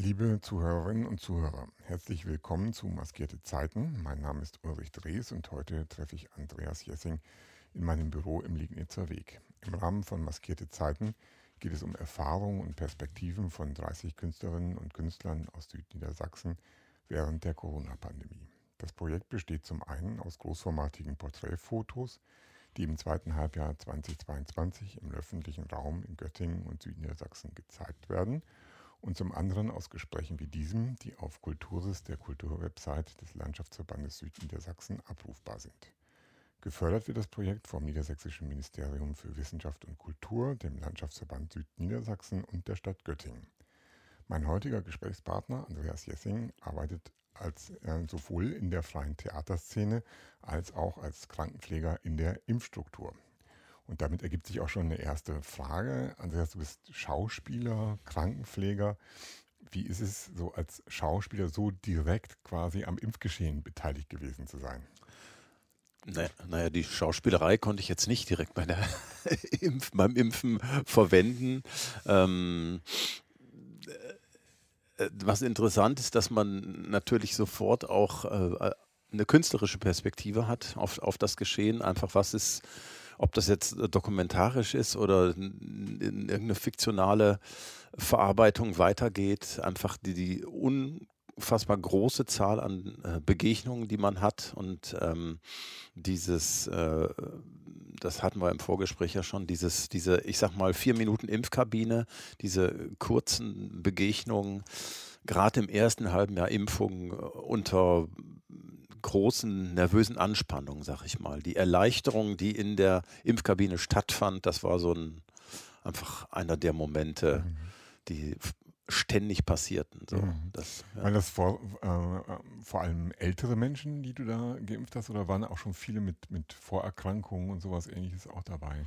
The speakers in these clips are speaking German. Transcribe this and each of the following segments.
Liebe Zuhörerinnen und Zuhörer, herzlich willkommen zu Maskierte Zeiten. Mein Name ist Ulrich Drees und heute treffe ich Andreas Jessing in meinem Büro im Liegnitzer Weg. Im Rahmen von Maskierte Zeiten geht es um Erfahrungen und Perspektiven von 30 Künstlerinnen und Künstlern aus Südniedersachsen während der Corona-Pandemie. Das Projekt besteht zum einen aus großformatigen Porträtfotos, die im zweiten Halbjahr 2022 im öffentlichen Raum in Göttingen und Südniedersachsen gezeigt werden – und zum anderen aus Gesprächen wie diesem, die auf Kulturis, der Kulturwebsite des Landschaftsverbandes Südniedersachsen, abrufbar sind. Gefördert wird das Projekt vom Niedersächsischen Ministerium für Wissenschaft und Kultur, dem Landschaftsverband Südniedersachsen und der Stadt Göttingen. Mein heutiger Gesprächspartner Andreas Jessing arbeitet als, äh, sowohl in der freien Theaterszene als auch als Krankenpfleger in der Impfstruktur. Und damit ergibt sich auch schon eine erste Frage. Andreas, du bist Schauspieler, Krankenpfleger. Wie ist es so als Schauspieler so direkt quasi am Impfgeschehen beteiligt gewesen zu sein? Naja, naja, die Schauspielerei konnte ich jetzt nicht direkt bei der Impf, beim Impfen verwenden. Ähm, äh, was interessant ist, dass man natürlich sofort auch äh, eine künstlerische Perspektive hat auf, auf das Geschehen. Einfach, was ist ob das jetzt äh, dokumentarisch ist oder in irgendeine fiktionale Verarbeitung weitergeht, einfach die, die unfassbar große Zahl an äh, Begegnungen, die man hat und ähm, dieses, äh, das hatten wir im Vorgespräch ja schon, dieses, diese, ich sag mal, vier Minuten Impfkabine, diese kurzen Begegnungen, gerade im ersten halben Jahr Impfung unter großen nervösen Anspannung, sag ich mal. Die Erleichterung, die in der Impfkabine stattfand, das war so ein einfach einer der Momente, mhm. die ständig passierten. So. Mhm. Das, ja. Waren das vor, äh, vor allem ältere Menschen, die du da geimpft hast, oder waren auch schon viele mit, mit Vorerkrankungen und sowas ähnliches auch dabei?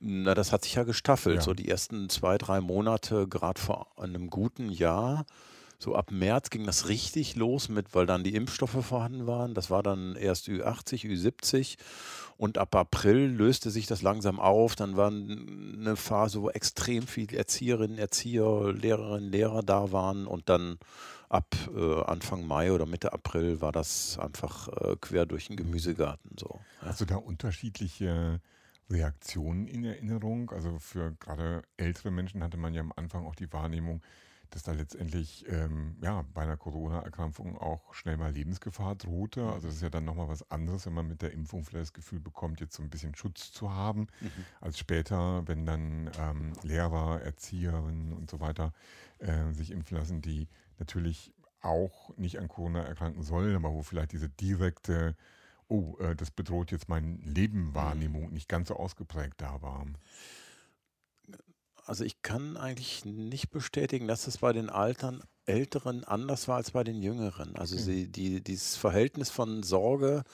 Na, das hat sich ja gestaffelt. Ja. So die ersten zwei, drei Monate, gerade vor einem guten Jahr, so ab März ging das richtig los mit, weil dann die Impfstoffe vorhanden waren. Das war dann erst Ü80, Ü70 und ab April löste sich das langsam auf. Dann war eine Phase, wo extrem viele Erzieherinnen, Erzieher, Lehrerinnen, Lehrer da waren und dann ab äh, Anfang Mai oder Mitte April war das einfach äh, quer durch den Gemüsegarten so. Ja. Du da unterschiedliche Reaktionen in Erinnerung? Also für gerade ältere Menschen hatte man ja am Anfang auch die Wahrnehmung, dass da letztendlich ähm, ja, bei einer Corona-Erkrankung auch schnell mal Lebensgefahr drohte. Mhm. Also das ist ja dann nochmal was anderes, wenn man mit der Impfung vielleicht das Gefühl bekommt, jetzt so ein bisschen Schutz zu haben, mhm. als später, wenn dann ähm, Lehrer, Erzieherinnen und so weiter äh, sich impfen lassen, die natürlich auch nicht an Corona erkranken sollen, aber wo vielleicht diese direkte oh, äh, das bedroht jetzt mein Leben Wahrnehmung mhm. nicht ganz so ausgeprägt da war. Also ich kann eigentlich nicht bestätigen, dass es bei den Altern, Älteren anders war als bei den Jüngeren. Also sie, die, dieses Verhältnis von Sorge,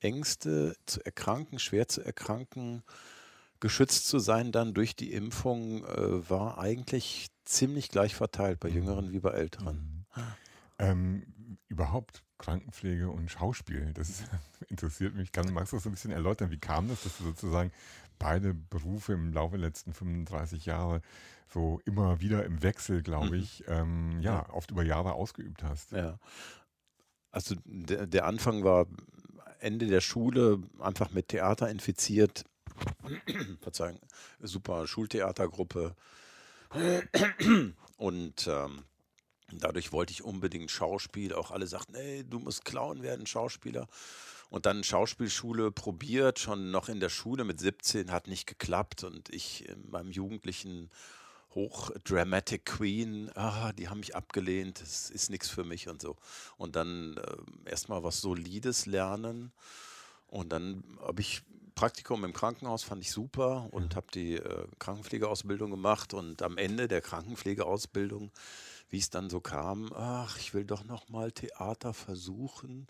Ängste zu erkranken, schwer zu erkranken, geschützt zu sein dann durch die Impfung, äh, war eigentlich ziemlich gleich verteilt bei. Jüngeren wie bei Älteren. Mhm. Ähm, überhaupt Krankenpflege und Schauspiel, das interessiert mich. Kann, magst du das so ein bisschen erläutern? Wie kam das, dass du sozusagen beide Berufe im Laufe der letzten 35 Jahre so immer wieder im Wechsel, glaube mhm. ich, ähm, ja, ja, oft über Jahre ausgeübt hast. Ja. Also der, der Anfang war Ende der Schule, einfach mit Theater infiziert. Verzeihung, super Schultheatergruppe. Und ähm, dadurch wollte ich unbedingt Schauspiel. Auch alle sagten, ey, du musst Clown werden, Schauspieler und dann Schauspielschule probiert, schon noch in der Schule mit 17, hat nicht geklappt und ich in meinem jugendlichen Hoch Dramatic Queen, ah, die haben mich abgelehnt, das ist nichts für mich und so. Und dann äh, erstmal was Solides lernen und dann habe ich Praktikum im Krankenhaus fand ich super und habe die äh, Krankenpflegeausbildung gemacht und am Ende der Krankenpflegeausbildung, wie es dann so kam, ach, ich will doch noch mal Theater versuchen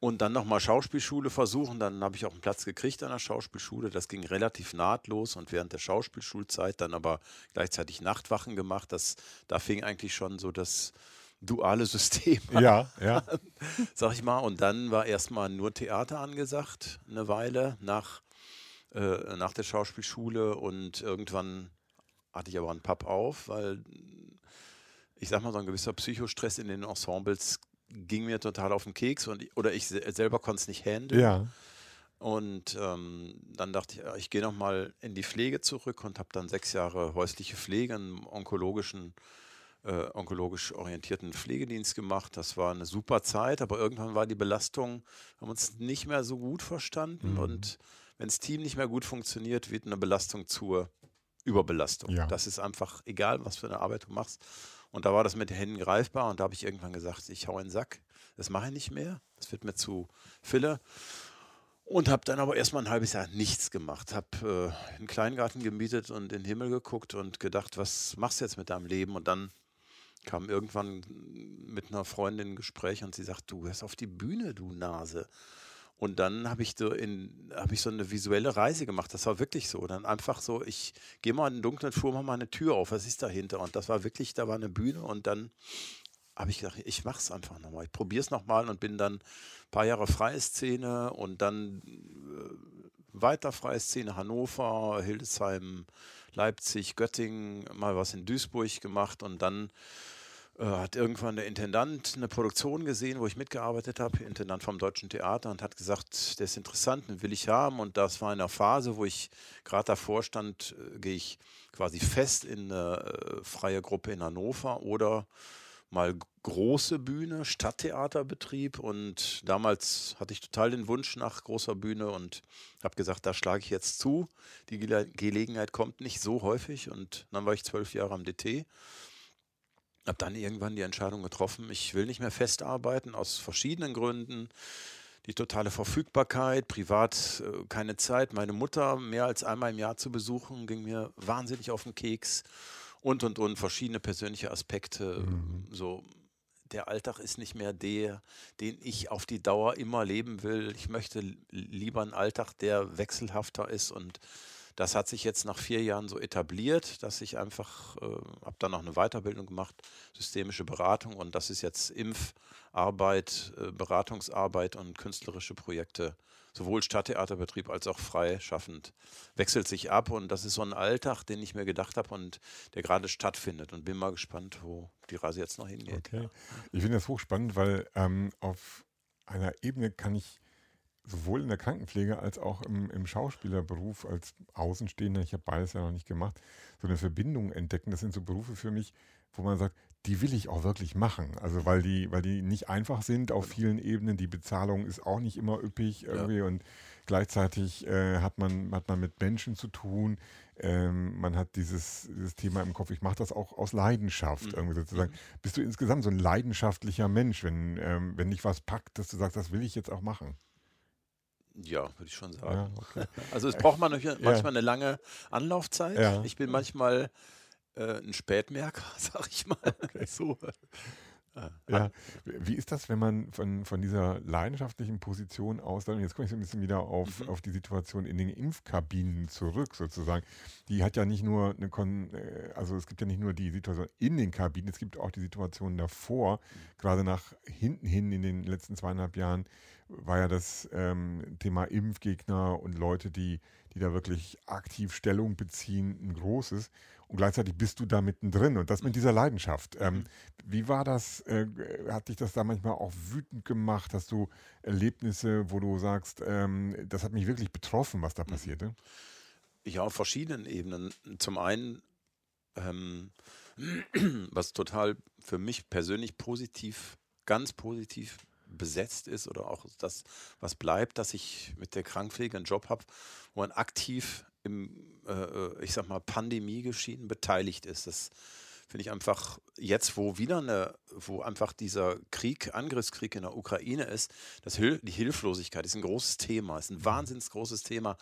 und dann nochmal Schauspielschule versuchen. Dann habe ich auch einen Platz gekriegt an der Schauspielschule. Das ging relativ nahtlos und während der Schauspielschulzeit dann aber gleichzeitig Nachtwachen gemacht. Das, da fing eigentlich schon so das duale System an. Ja, ja. Sag ich mal. Und dann war erstmal nur Theater angesagt, eine Weile nach, äh, nach der Schauspielschule. Und irgendwann hatte ich aber einen Papp auf, weil ich sag mal, so ein gewisser Psychostress in den Ensembles ging mir total auf den Keks und oder ich selber konnte es nicht handeln. Ja. Und ähm, dann dachte ich, ich gehe nochmal in die Pflege zurück und habe dann sechs Jahre häusliche Pflege im onkologischen, äh, onkologisch orientierten Pflegedienst gemacht. Das war eine super Zeit, aber irgendwann war die Belastung, haben uns nicht mehr so gut verstanden. Mhm. Und wenn das Team nicht mehr gut funktioniert, wird eine Belastung zur Überbelastung. Ja. Das ist einfach egal, was für eine Arbeit du machst. Und da war das mit den Händen greifbar und da habe ich irgendwann gesagt, ich hau in den Sack. Das mache ich nicht mehr. Das wird mir zu Fille. Und habe dann aber erstmal ein halbes Jahr nichts gemacht. Habe äh, einen Kleingarten gemietet und in den Himmel geguckt und gedacht, was machst du jetzt mit deinem Leben? Und dann kam irgendwann mit einer Freundin ein Gespräch und sie sagt, du hörst auf die Bühne, du Nase. Und dann habe ich, so hab ich so eine visuelle Reise gemacht. Das war wirklich so. Dann einfach so, ich gehe mal in den dunklen Flur, mach mal eine Tür auf, was ist dahinter? Und das war wirklich, da war eine Bühne und dann habe ich gedacht, ich mache es einfach nochmal. Ich probiere es nochmal und bin dann ein paar Jahre freie Szene und dann äh, weiter freie Szene Hannover, Hildesheim, Leipzig, Göttingen, mal was in Duisburg gemacht und dann hat irgendwann der Intendant eine Produktion gesehen, wo ich mitgearbeitet habe, Intendant vom Deutschen Theater und hat gesagt, der ist interessant, den will ich haben und das war in einer Phase, wo ich gerade davor stand, äh, gehe ich quasi fest in eine äh, freie Gruppe in Hannover oder mal große Bühne, Stadttheaterbetrieb und damals hatte ich total den Wunsch nach großer Bühne und habe gesagt, da schlage ich jetzt zu. Die Gele Gelegenheit kommt nicht so häufig und dann war ich zwölf Jahre am DT. Habe dann irgendwann die Entscheidung getroffen, ich will nicht mehr festarbeiten aus verschiedenen Gründen. Die totale Verfügbarkeit, privat äh, keine Zeit. Meine Mutter mehr als einmal im Jahr zu besuchen, ging mir wahnsinnig auf den Keks und und und verschiedene persönliche Aspekte. Mhm. So, der Alltag ist nicht mehr der, den ich auf die Dauer immer leben will. Ich möchte lieber einen Alltag, der wechselhafter ist und das hat sich jetzt nach vier Jahren so etabliert, dass ich einfach, äh, habe dann noch eine Weiterbildung gemacht, systemische Beratung und das ist jetzt Impfarbeit, äh, Beratungsarbeit und künstlerische Projekte sowohl Stadttheaterbetrieb als auch freischaffend wechselt sich ab und das ist so ein Alltag, den ich mir gedacht habe und der gerade stattfindet und bin mal gespannt, wo die Reise jetzt noch hingeht. Okay. Ich finde das hochspannend, weil ähm, auf einer Ebene kann ich sowohl in der Krankenpflege als auch im, im Schauspielerberuf als Außenstehender, ich habe beides ja noch nicht gemacht, so eine Verbindung entdecken. Das sind so Berufe für mich, wo man sagt, die will ich auch wirklich machen. Also weil die, weil die nicht einfach sind auf genau. vielen Ebenen. Die Bezahlung ist auch nicht immer üppig irgendwie ja. und gleichzeitig äh, hat, man, hat man mit Menschen zu tun. Ähm, man hat dieses, dieses Thema im Kopf. Ich mache das auch aus Leidenschaft mhm. irgendwie sozusagen. Mhm. Bist du insgesamt so ein leidenschaftlicher Mensch, wenn, ähm, wenn dich was packt, dass du sagst, das will ich jetzt auch machen? Ja, würde ich schon sagen. Ja, okay. Also es braucht man manchmal ja. eine lange Anlaufzeit. Ja. Ich bin manchmal äh, ein Spätmerker, sag ich mal. Okay. So. Äh, ja, wie ist das, wenn man von, von dieser leidenschaftlichen Position aus, dann, jetzt komme ich so ein bisschen wieder auf, mhm. auf die Situation in den Impfkabinen zurück, sozusagen. Die hat ja nicht nur eine, Kon äh, also es gibt ja nicht nur die Situation in den Kabinen, es gibt auch die Situation davor, mhm. gerade nach hinten hin in den letzten zweieinhalb Jahren war ja das ähm, Thema Impfgegner und Leute, die, die da wirklich aktiv Stellung beziehen, ein großes und gleichzeitig bist du da mittendrin und das mit dieser Leidenschaft. Ähm, mhm. wie war das? Äh, hat dich das da manchmal auch wütend gemacht? Hast du Erlebnisse, wo du sagst, ähm, das hat mich wirklich betroffen, was da mhm. passierte? Ja, auf verschiedenen Ebenen. Zum einen, ähm, was total für mich persönlich positiv, ganz positiv besetzt ist oder auch das, was bleibt, dass ich mit der Krankpflege einen Job habe, wo man aktiv im, äh, äh, ich sag mal, Pandemiegeschehen beteiligt ist. Das finde ich einfach jetzt, wo wieder eine, wo einfach dieser Krieg, Angriffskrieg in der Ukraine ist, das Hil die Hilflosigkeit ist ein großes Thema, ist ein mhm. wahnsinnig großes Thema.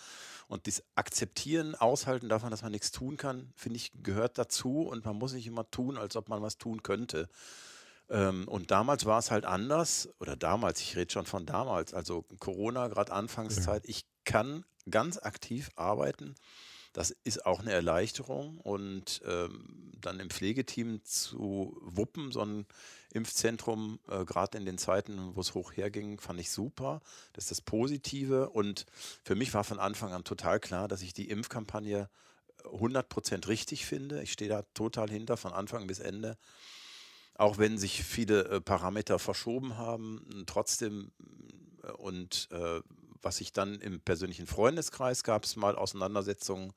Und das Akzeptieren, Aushalten davon, dass man nichts tun kann, finde ich, gehört dazu und man muss nicht immer tun, als ob man was tun könnte. Ähm, und damals war es halt anders, oder damals, ich rede schon von damals, also Corona, gerade Anfangszeit, ja. ich kann ganz aktiv arbeiten. Das ist auch eine Erleichterung und ähm, dann im Pflegeteam zu wuppen, so ein Impfzentrum, äh, gerade in den Zeiten, wo es hoch herging, fand ich super. Das ist das Positive und für mich war von Anfang an total klar, dass ich die Impfkampagne 100% richtig finde. Ich stehe da total hinter, von Anfang bis Ende. Auch wenn sich viele äh, Parameter verschoben haben, trotzdem äh, und äh, was ich dann im persönlichen Freundeskreis gab es mal Auseinandersetzungen,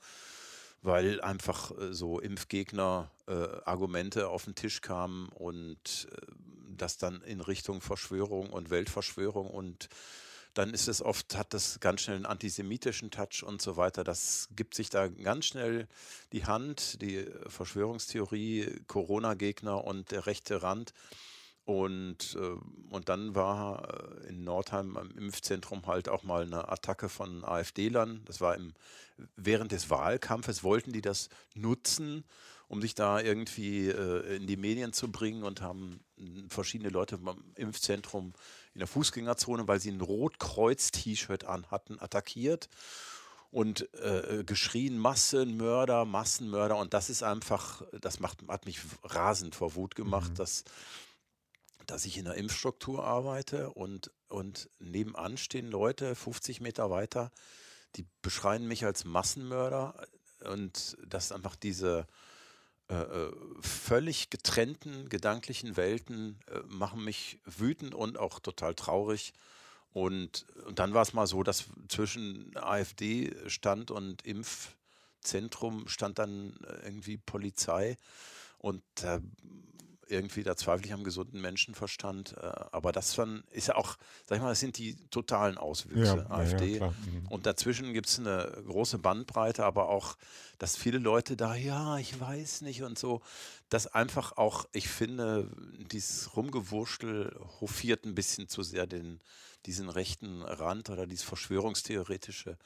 weil einfach äh, so Impfgegner-Argumente äh, auf den Tisch kamen und äh, das dann in Richtung Verschwörung und Weltverschwörung und dann ist es oft, hat das ganz schnell einen antisemitischen Touch und so weiter. Das gibt sich da ganz schnell die Hand, die Verschwörungstheorie, Corona-Gegner und der rechte Rand. Und, äh, und dann war in Nordheim im Impfzentrum halt auch mal eine Attacke von AfD-Lern. Das war im, während des Wahlkampfes, wollten die das nutzen, um sich da irgendwie äh, in die Medien zu bringen und haben verschiedene Leute im Impfzentrum in der Fußgängerzone, weil sie ein Rotkreuz-T-Shirt anhatten, attackiert und äh, geschrien Massenmörder, Massenmörder und das ist einfach, das macht, hat mich rasend vor Wut gemacht, mhm. dass, dass ich in der Impfstruktur arbeite und, und nebenan stehen Leute 50 Meter weiter, die beschreien mich als Massenmörder und das ist einfach diese äh, äh, völlig getrennten gedanklichen Welten äh, machen mich wütend und auch total traurig. Und, und dann war es mal so, dass zwischen AfD stand und Impfzentrum stand dann äh, irgendwie Polizei. Und da irgendwie, da zweifle ich am gesunden Menschenverstand. Äh, aber das dann ist ja auch, sag ich mal, das sind die totalen Auswüchse, ja, AfD. Ja, mhm. Und dazwischen gibt es eine große Bandbreite, aber auch, dass viele Leute da, ja, ich weiß nicht und so, dass einfach auch, ich finde, dieses Rumgewurschtel hofiert ein bisschen zu sehr den, diesen rechten Rand oder dieses Verschwörungstheoretische.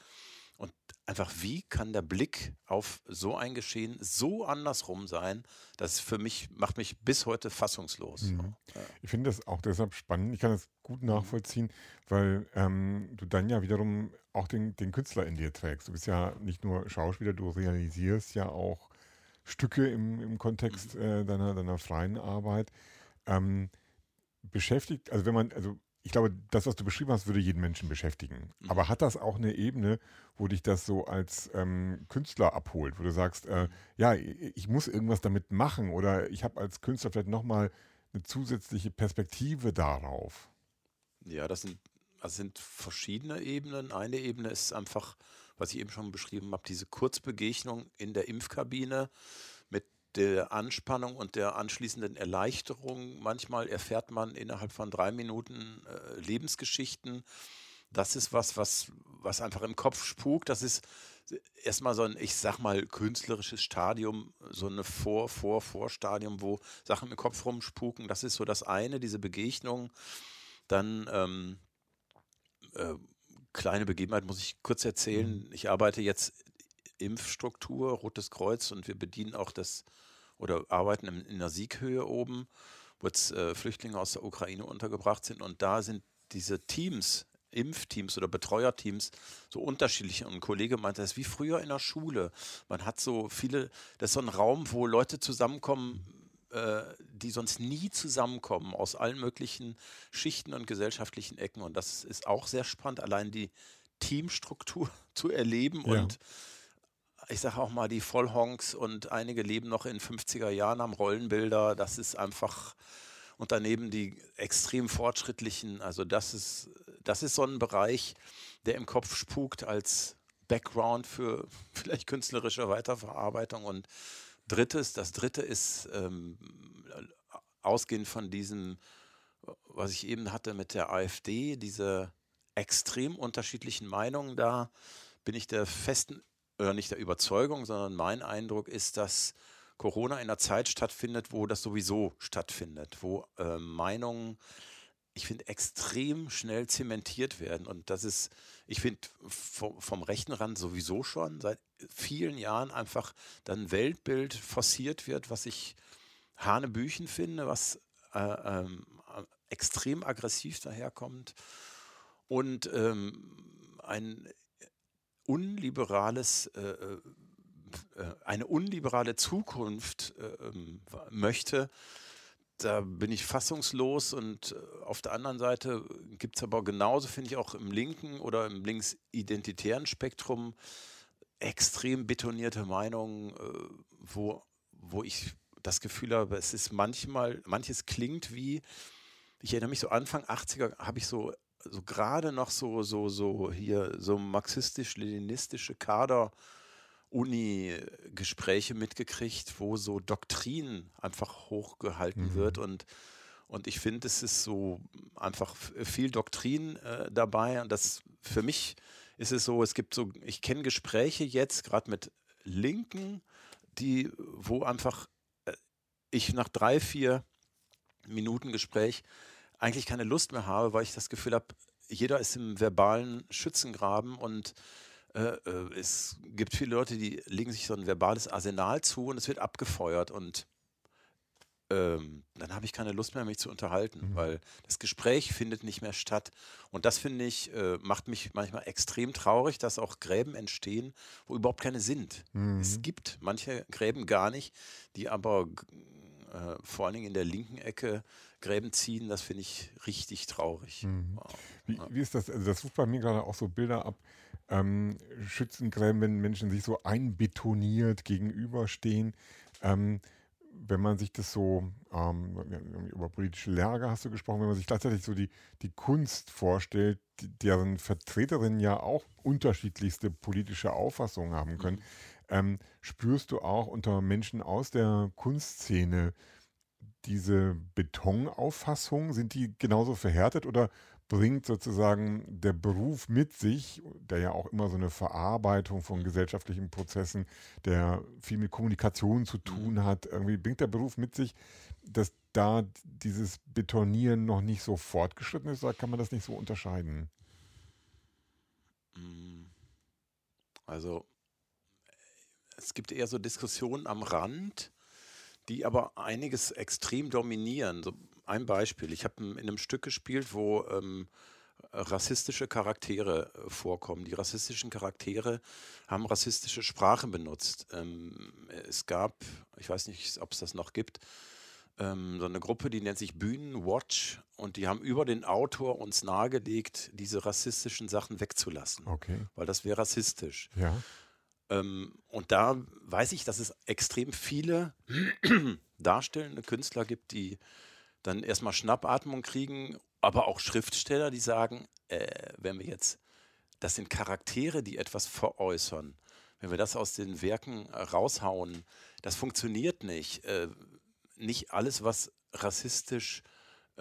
Und einfach, wie kann der Blick auf so ein Geschehen so andersrum sein? Das für mich macht mich bis heute fassungslos. Mhm. Ja. Ich finde das auch deshalb spannend. Ich kann das gut mhm. nachvollziehen, weil ähm, du dann ja wiederum auch den, den Künstler in dir trägst. Du bist ja nicht nur Schauspieler, du realisierst ja auch Stücke im, im Kontext mhm. äh, deiner, deiner freien Arbeit. Ähm, beschäftigt, also wenn man, also ich glaube, das, was du beschrieben hast, würde jeden Menschen beschäftigen. Mhm. Aber hat das auch eine Ebene, wo dich das so als ähm, Künstler abholt, wo du sagst, äh, ja, ich muss irgendwas damit machen oder ich habe als Künstler vielleicht nochmal eine zusätzliche Perspektive darauf? Ja, das sind, das sind verschiedene Ebenen. Eine Ebene ist einfach, was ich eben schon beschrieben habe, diese Kurzbegegnung in der Impfkabine der Anspannung und der anschließenden Erleichterung. Manchmal erfährt man innerhalb von drei Minuten äh, Lebensgeschichten. Das ist was, was, was einfach im Kopf spukt. Das ist erstmal so ein, ich sag mal, künstlerisches Stadium, so eine Vor-, Vor-, Vorstadium, wo Sachen im Kopf rumspuken. Das ist so das eine, diese Begegnung. Dann ähm, äh, kleine Begebenheit muss ich kurz erzählen. Mhm. Ich arbeite jetzt Impfstruktur, Rotes Kreuz und wir bedienen auch das oder arbeiten in, in der Sieghöhe oben, wo jetzt äh, Flüchtlinge aus der Ukraine untergebracht sind und da sind diese Teams, Impfteams oder Betreuerteams so unterschiedlich. Und ein Kollege meinte, das ist wie früher in der Schule. Man hat so viele, das ist so ein Raum, wo Leute zusammenkommen, äh, die sonst nie zusammenkommen, aus allen möglichen Schichten und gesellschaftlichen Ecken. Und das ist auch sehr spannend, allein die Teamstruktur zu erleben ja. und ich sage auch mal, die Vollhonks und einige leben noch in 50er Jahren am Rollenbilder. Das ist einfach, und daneben die extrem fortschrittlichen, also das ist, das ist so ein Bereich, der im Kopf spukt als Background für vielleicht künstlerische Weiterverarbeitung. Und drittes, das dritte ist ähm, ausgehend von diesem, was ich eben hatte mit der AfD, diese extrem unterschiedlichen Meinungen da bin ich der festen oder nicht der Überzeugung, sondern mein Eindruck ist, dass Corona in einer Zeit stattfindet, wo das sowieso stattfindet, wo äh, Meinungen, ich finde, extrem schnell zementiert werden. Und das ist, ich finde, vom, vom, rechten Rand sowieso schon seit vielen Jahren einfach dann Weltbild forciert wird, was ich Hanebüchen finde, was äh, ähm, extrem aggressiv daherkommt. Und ähm, ein unliberales, äh, äh, äh, eine unliberale Zukunft äh, ähm, möchte, da bin ich fassungslos und äh, auf der anderen Seite gibt es aber genauso, finde ich, auch im linken oder im linksidentitären Spektrum extrem betonierte Meinungen, wo, wo ich das Gefühl habe, es ist manchmal, manches klingt wie, ich erinnere mich so Anfang 80er habe ich so so gerade noch so so so hier so marxistisch-leninistische Kader Uni-Gespräche mitgekriegt, wo so Doktrin einfach hochgehalten mhm. wird und und ich finde, es ist so einfach viel Doktrin äh, dabei und das für mich ist es so, es gibt so, ich kenne Gespräche jetzt gerade mit Linken, die, wo einfach äh, ich nach drei, vier Minuten Gespräch eigentlich keine Lust mehr habe, weil ich das Gefühl habe, jeder ist im verbalen Schützengraben und äh, äh, es gibt viele Leute, die legen sich so ein verbales Arsenal zu und es wird abgefeuert und ähm, dann habe ich keine Lust mehr, mich zu unterhalten, mhm. weil das Gespräch findet nicht mehr statt. Und das finde ich, äh, macht mich manchmal extrem traurig, dass auch Gräben entstehen, wo überhaupt keine sind. Mhm. Es gibt manche Gräben gar nicht, die aber äh, vor allen Dingen in der linken Ecke Gräben ziehen, das finde ich richtig traurig. Mhm. Wie, wie, ist das? Also das ruft bei mir gerade auch so Bilder ab. Ähm, Schützengräben, wenn Menschen sich so einbetoniert gegenüberstehen. Ähm, wenn man sich das so, ähm, über politische Lage hast du gesprochen, wenn man sich gleichzeitig so die, die Kunst vorstellt, deren Vertreterinnen ja auch unterschiedlichste politische Auffassungen haben können, mhm. Ähm, spürst du auch unter Menschen aus der Kunstszene diese Betonauffassung? Sind die genauso verhärtet oder bringt sozusagen der Beruf mit sich, der ja auch immer so eine Verarbeitung von gesellschaftlichen Prozessen, der viel mit Kommunikation zu tun mhm. hat, irgendwie bringt der Beruf mit sich, dass da dieses Betonieren noch nicht so fortgeschritten ist, oder kann man das nicht so unterscheiden? Mm. Also es gibt eher so Diskussionen am Rand, die aber einiges extrem dominieren. So ein Beispiel. Ich habe in einem Stück gespielt, wo ähm, rassistische Charaktere äh, vorkommen. Die rassistischen Charaktere haben rassistische Sprache benutzt. Ähm, es gab, ich weiß nicht, ob es das noch gibt, ähm, so eine Gruppe, die nennt sich Bühnenwatch und die haben über den Autor uns nahegelegt, diese rassistischen Sachen wegzulassen. Okay. Weil das wäre rassistisch. Ja. Ähm, und da weiß ich, dass es extrem viele darstellende Künstler gibt, die dann erstmal Schnappatmung kriegen, aber auch Schriftsteller, die sagen, äh, wenn wir jetzt, das sind Charaktere, die etwas veräußern. Wenn wir das aus den Werken raushauen, das funktioniert nicht. Äh, nicht alles, was rassistisch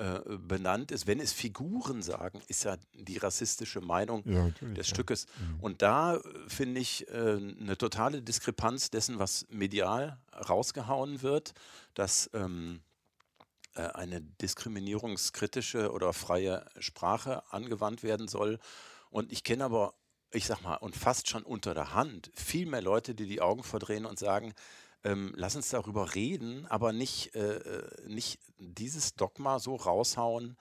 äh, benannt ist, wenn es Figuren sagen, ist ja die rassistische Meinung ja, des ja. Stückes. Mhm. Und da äh, finde ich äh, eine totale Diskrepanz dessen, was medial rausgehauen wird, dass ähm, äh, eine diskriminierungskritische oder freie Sprache angewandt werden soll. Und ich kenne aber, ich sag mal, und fast schon unter der Hand viel mehr Leute, die die Augen verdrehen und sagen, ähm, lass uns darüber reden, aber nicht, äh, äh nicht dieses Dogma so raushauen.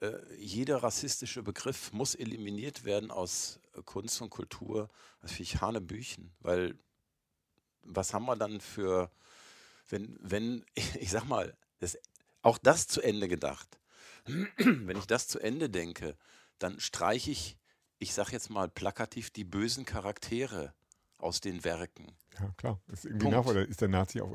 Äh, jeder rassistische Begriff muss eliminiert werden aus Kunst und Kultur. Das finde ich Hanebüchen, weil was haben wir dann für, wenn, wenn, ich sag mal, das auch das zu Ende gedacht. Wenn ich das zu Ende denke, dann streiche ich, ich sage jetzt mal plakativ, die bösen Charaktere aus den Werken. Ja, klar. Ist irgendwie nachvollziehbar. Ist der Nazi auf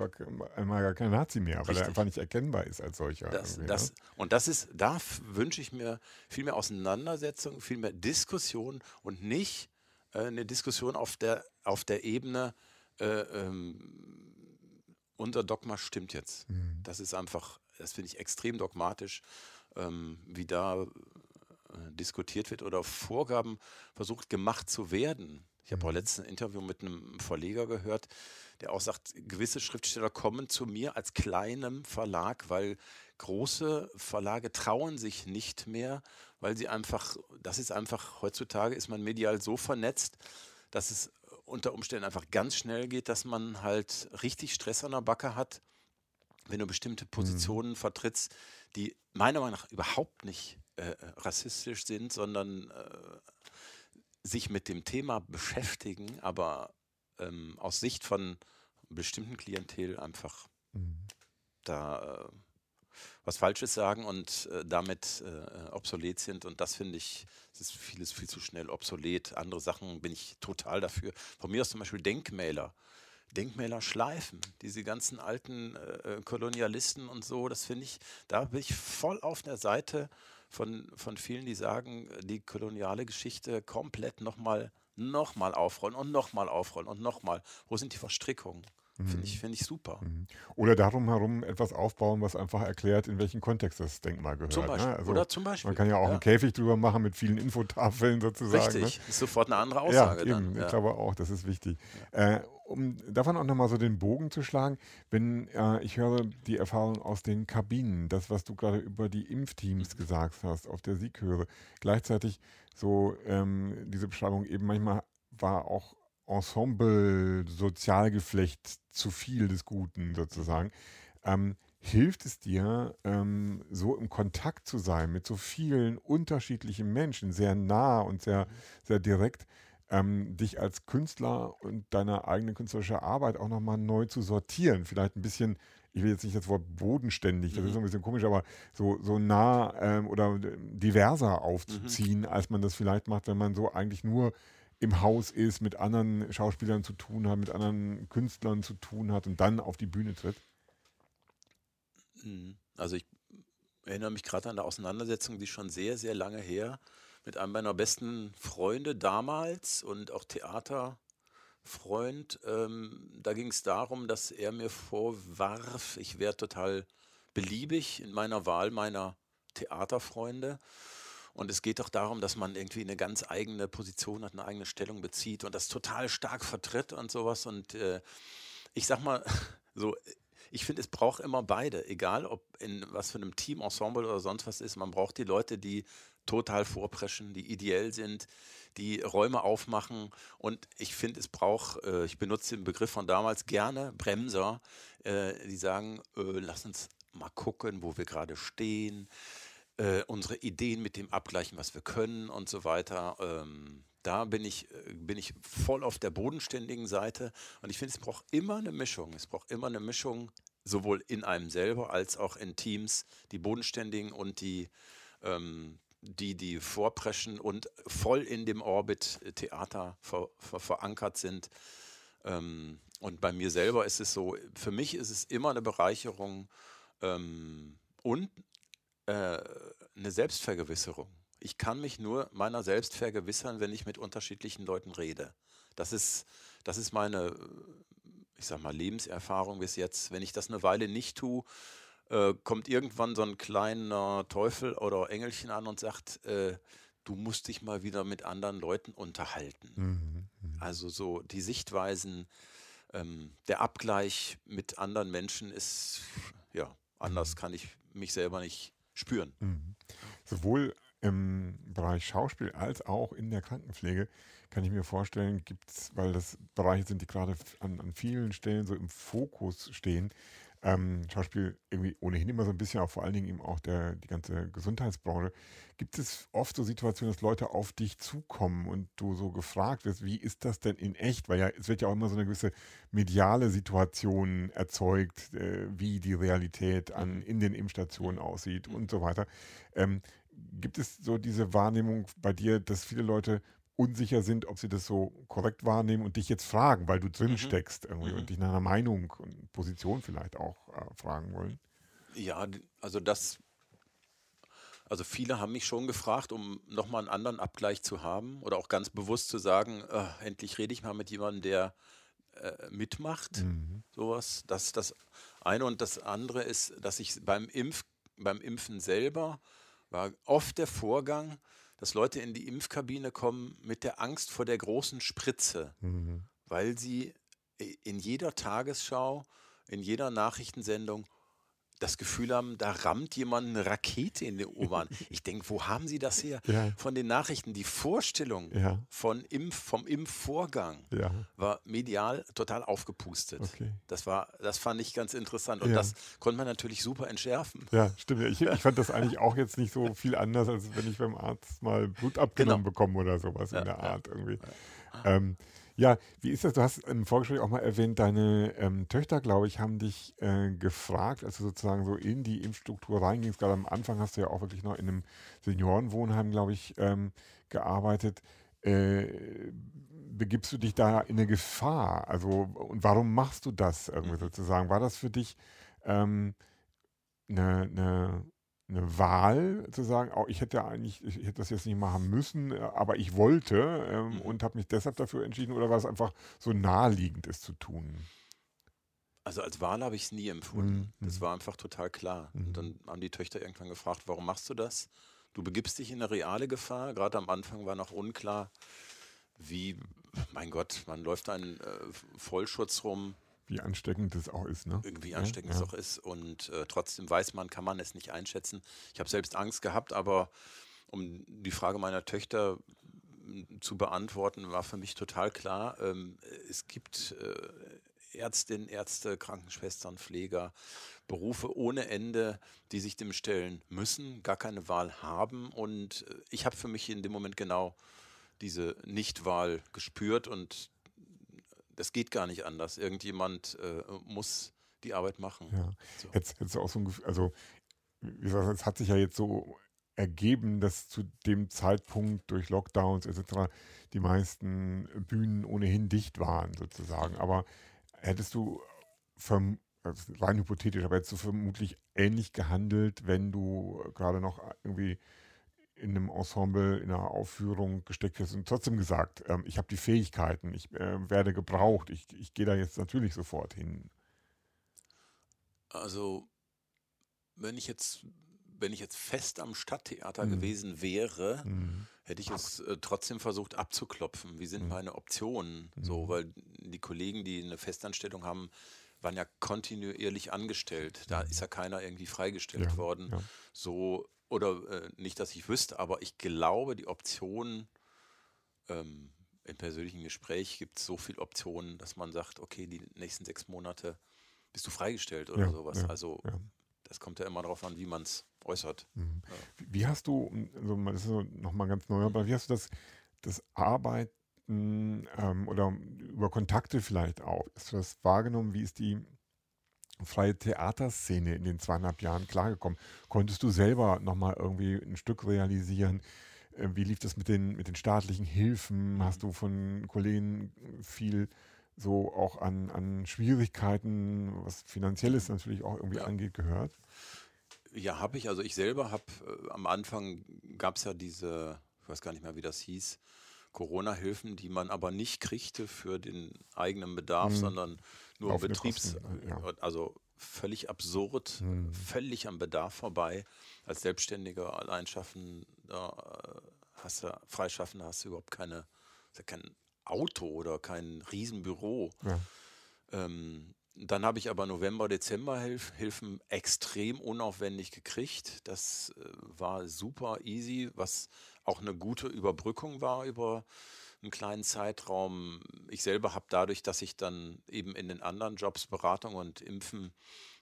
einmal gar kein Nazi mehr, weil Richtig. er einfach nicht erkennbar ist als solcher. Das, das, ne? Und das ist, da wünsche ich mir viel mehr Auseinandersetzung, viel mehr Diskussion und nicht äh, eine Diskussion auf der, auf der Ebene, äh, ähm, unser Dogma stimmt jetzt. Mhm. Das ist einfach das finde ich extrem dogmatisch, ähm, wie da äh, diskutiert wird oder Vorgaben versucht gemacht zu werden. Ich habe auch letztens ein Interview mit einem Verleger gehört, der auch sagt, gewisse Schriftsteller kommen zu mir als kleinem Verlag, weil große Verlage trauen sich nicht mehr, weil sie einfach, das ist einfach, heutzutage ist man medial so vernetzt, dass es unter Umständen einfach ganz schnell geht, dass man halt richtig Stress an der Backe hat wenn du bestimmte mhm. Positionen mhm. vertrittst, die meiner Meinung nach überhaupt nicht äh, rassistisch sind, sondern äh, sich mit dem Thema beschäftigen, aber ähm, aus Sicht von bestimmten Klientel einfach mhm. da äh, was Falsches sagen und äh, damit äh, obsolet sind. Und das finde ich, es ist vieles viel zu schnell obsolet. Andere Sachen bin ich total dafür. Von mir aus zum Beispiel Denkmäler Denkmäler schleifen. Diese ganzen alten äh, äh, Kolonialisten und so, das finde ich, da bin ich voll auf der Seite von, von vielen, die sagen, die koloniale Geschichte komplett nochmal noch mal aufrollen und nochmal aufrollen und nochmal. Wo sind die Verstrickungen? Finde ich, mhm. find ich super. Mhm. Oder darum herum etwas aufbauen, was einfach erklärt, in welchen Kontext das Denkmal gehört. Zum ne? Beispiel. Ne? Also Oder zum Beispiel. Man kann ja auch ja. einen Käfig drüber machen mit vielen Infotafeln sozusagen. Richtig, ne? ist sofort eine andere Aussage. Ja, eben. Ja. Ich glaube auch, das ist wichtig. Äh, um davon auch nochmal so den Bogen zu schlagen, wenn äh, ich höre die Erfahrung aus den Kabinen, das, was du gerade über die Impfteams mhm. gesagt hast, auf der Sieg höre, gleichzeitig so ähm, diese Beschreibung eben manchmal war auch Ensemble, Sozialgeflecht zu viel des Guten sozusagen. Ähm, hilft es dir, ähm, so im Kontakt zu sein mit so vielen unterschiedlichen Menschen, sehr nah und sehr, sehr direkt, ähm, dich als Künstler und deine eigene künstlerische Arbeit auch nochmal neu zu sortieren? Vielleicht ein bisschen, ich will jetzt nicht das Wort bodenständig, das mhm. ist so ein bisschen komisch, aber so, so nah ähm, oder diverser aufzuziehen, mhm. als man das vielleicht macht, wenn man so eigentlich nur im Haus ist, mit anderen Schauspielern zu tun hat, mit anderen Künstlern zu tun hat und dann auf die Bühne tritt? Mhm. Also ich erinnere mich gerade an eine Auseinandersetzung, die schon sehr, sehr lange her mit einem meiner besten Freunde damals und auch Theaterfreund. Ähm, da ging es darum, dass er mir vorwarf, ich wäre total beliebig in meiner Wahl meiner Theaterfreunde. Und es geht doch darum, dass man irgendwie eine ganz eigene Position hat, eine eigene Stellung bezieht und das total stark vertritt und sowas. Und äh, ich sag mal, so, ich finde, es braucht immer beide, egal ob in was für einem Team, Ensemble oder sonst was ist. Man braucht die Leute, die total vorpreschen, die ideell sind, die Räume aufmachen. Und ich finde, es braucht, äh, ich benutze den Begriff von damals gerne, Bremser, äh, die sagen, äh, lass uns mal gucken, wo wir gerade stehen äh, unsere Ideen mit dem abgleichen, was wir können und so weiter. Ähm, da bin ich, äh, bin ich voll auf der bodenständigen Seite und ich finde, es braucht immer eine Mischung. Es braucht immer eine Mischung, sowohl in einem selber als auch in Teams, die bodenständigen und die, ähm, die, die vorpreschen und voll in dem Orbit Theater ver, ver, verankert sind. Ähm, und bei mir selber ist es so, für mich ist es immer eine Bereicherung ähm, und äh, eine Selbstvergewisserung. Ich kann mich nur meiner selbst vergewissern, wenn ich mit unterschiedlichen Leuten rede. Das ist, das ist meine, ich sag mal, Lebenserfahrung bis jetzt. Wenn ich das eine Weile nicht tue, äh, kommt irgendwann so ein kleiner Teufel oder Engelchen an und sagt, äh, du musst dich mal wieder mit anderen Leuten unterhalten. Mhm, mh. Also so die Sichtweisen, ähm, der Abgleich mit anderen Menschen ist, ja, anders mhm. kann ich mich selber nicht spüren. Mhm. Sowohl im Bereich Schauspiel als auch in der Krankenpflege kann ich mir vorstellen, gibt es, weil das Bereiche sind, die gerade an, an vielen Stellen so im Fokus stehen, ähm, Schauspiel irgendwie ohnehin immer so ein bisschen, auch vor allen Dingen eben auch der, die ganze Gesundheitsbranche. Gibt es oft so Situationen, dass Leute auf dich zukommen und du so gefragt wirst, wie ist das denn in echt? Weil ja, es wird ja auch immer so eine gewisse mediale Situation erzeugt, äh, wie die Realität an, mhm. in den Impfstationen aussieht und so weiter. Ähm, gibt es so diese Wahrnehmung bei dir, dass viele Leute unsicher sind, ob sie das so korrekt wahrnehmen und dich jetzt fragen, weil du drin mhm. steckst irgendwie mhm. und dich nach einer Meinung und Position vielleicht auch äh, fragen wollen? Ja, also das, also viele haben mich schon gefragt, um nochmal einen anderen Abgleich zu haben oder auch ganz bewusst zu sagen, äh, endlich rede ich mal mit jemandem, der äh, mitmacht. Mhm. Sowas. Das ist das eine. Und das andere ist, dass ich beim Impf, beim Impfen selber war oft der Vorgang, dass Leute in die Impfkabine kommen mit der Angst vor der großen Spritze, mhm. weil sie in jeder Tagesschau, in jeder Nachrichtensendung das Gefühl haben, da rammt jemand eine Rakete in den U-Bahn. Ich denke, wo haben Sie das her? Ja. Von den Nachrichten. Die Vorstellung ja. von Impf, vom Impfvorgang ja. war medial total aufgepustet. Okay. Das, war, das fand ich ganz interessant. Und das konnte man natürlich super entschärfen. Ja, stimmt. Ich, ich fand das eigentlich auch jetzt nicht so viel anders, als wenn ich beim Arzt mal Blut abgenommen genau. bekomme oder sowas in der Art irgendwie. Ähm, ja, wie ist das? Du hast im Vorgespräch auch mal erwähnt, deine ähm, Töchter, glaube ich, haben dich äh, gefragt, als du sozusagen so in die Impfstruktur reingingst. Gerade am Anfang hast du ja auch wirklich noch in einem Seniorenwohnheim, glaube ich, ähm, gearbeitet. äh, begibst du dich da in eine Gefahr? Also, und warum machst du das irgendwie Mhm. sozusagen? War das für dich ähm, eine, eine, eine Wahl zu sagen, oh, ich hätte eigentlich, ich hätte das jetzt nicht machen müssen, äh, aber ich wollte ähm, Mhm. und habe mich deshalb dafür entschieden oder war es einfach so naheliegend, es zu tun? Also als Wahl habe ich es nie empfunden. Mhm. Das war einfach total klar. Mhm. Und dann haben die Töchter irgendwann gefragt, warum machst du das? Du begibst dich in eine reale Gefahr. Gerade am Anfang war noch unklar, wie, mein Gott, man läuft einen äh, Vollschutz rum, Wie ansteckend das auch ist, ne? irgendwie Ja, ansteckend ja. es auch ist. Und äh, trotzdem weiß man, kann man es nicht einschätzen. Ich habe selbst Angst gehabt, aber um die Frage meiner Töchter zu beantworten, war für mich total klar, ähm, es gibt äh, Ärztinnen, Ärzte, Krankenschwestern, Pfleger, Berufe ohne Ende, die sich dem stellen müssen, gar keine Wahl haben. Und äh, ich habe für mich in dem Moment genau diese Nichtwahl gespürt und das geht gar nicht anders. Irgendjemand äh, muss die Arbeit machen. Ja. So. Hättest du auch so ein Gefühl, also wie gesagt, es hat sich ja jetzt so ergeben, dass zu dem Zeitpunkt durch Lockdowns etc. die meisten Bühnen ohnehin dicht waren, sozusagen. Aber hättest du, verm also rein hypothetisch, aber hättest du vermutlich ähnlich gehandelt, wenn du gerade noch irgendwie in einem Ensemble, in einer Aufführung gesteckt hättest und trotzdem gesagt, ähm, ich habe die Fähigkeiten, ich äh, werde gebraucht, ich, ich gehe da jetzt natürlich sofort hin. Also, wenn ich jetzt, wenn ich jetzt fest am Stadttheater Mhm. gewesen wäre, Mhm. hätte ich es äh, trotzdem versucht abzuklopfen. Wie sind Mhm. meine Optionen? So, Mhm. weil die Kollegen, die eine Festanstellung haben, waren ja kontinuierlich angestellt. Da ist ja keiner irgendwie freigestellt Ja, worden. ja. So, oder äh, nicht, dass ich wüsste, aber ich glaube, die Optionen ähm, im persönlichen Gespräch gibt es so viele Optionen, dass man sagt, okay, die nächsten sechs Monate bist du freigestellt oder Ja, sowas. ja, also ja. das kommt ja immer darauf an, wie man es äußert. Mhm. Wie, hast du, also das ist nochmal ganz neu, aber wie hast du das, das Arbeiten ähm, oder über Kontakte vielleicht auch, hast du das wahrgenommen? Wie ist die freie Theaterszene in den zweieinhalb Jahren klargekommen? Konntest du selber nochmal irgendwie ein Stück realisieren? Äh, Wie lief das mit den, mit den staatlichen Hilfen? Hast du von Kollegen viel so auch an, an Schwierigkeiten, was Finanzielles natürlich auch irgendwie angeht, gehört? Ja, habe ich. Also ich selber habe, äh, am Anfang gab es ja diese, ich weiß gar nicht mehr, wie das hieß, Corona-Hilfen, die man aber nicht kriegte für den eigenen Bedarf, Mhm. sondern nur Laufende Betriebs, Kosten, ja. also völlig absurd, Mhm. völlig am Bedarf vorbei. Als Selbstständiger, Alleinschaffender, äh, hast du, Freischaffender hast du überhaupt keine, kein Auto oder kein Riesenbüro. Ja. Ähm, dann habe ich aber November, Dezember Hilf Hilfen extrem unaufwendig gekriegt. Das äh, war super easy, was auch eine gute Überbrückung war über einen kleinen Zeitraum. Ich selber habe dadurch, dass ich dann eben in den anderen Jobs, Beratung und Impfen,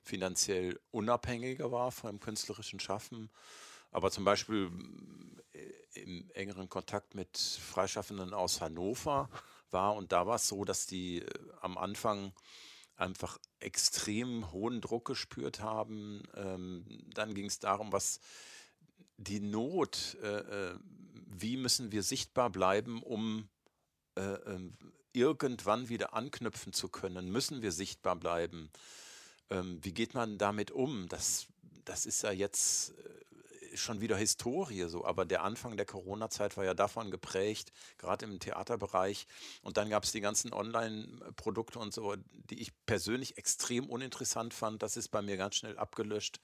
finanziell unabhängiger war vom künstlerischen Schaffen. Aber zum Beispiel äh, im engeren Kontakt mit Freischaffenden aus Hannover war und da war es so, dass die äh, am Anfang einfach extrem hohen Druck gespürt haben. Ähm, dann ging es darum, was die Not, äh, wie müssen wir sichtbar bleiben, um äh, ähm, irgendwann wieder anknüpfen zu können, müssen wir sichtbar bleiben. Ähm, wie geht man damit um? Das, das ist ja jetzt schon wieder Historie so, aber der Anfang der Corona-Zeit war ja davon geprägt, gerade im Theaterbereich. Und dann gab es die ganzen Online-Produkte und so, die ich persönlich extrem uninteressant fand. Das ist bei mir ganz schnell abgelöscht,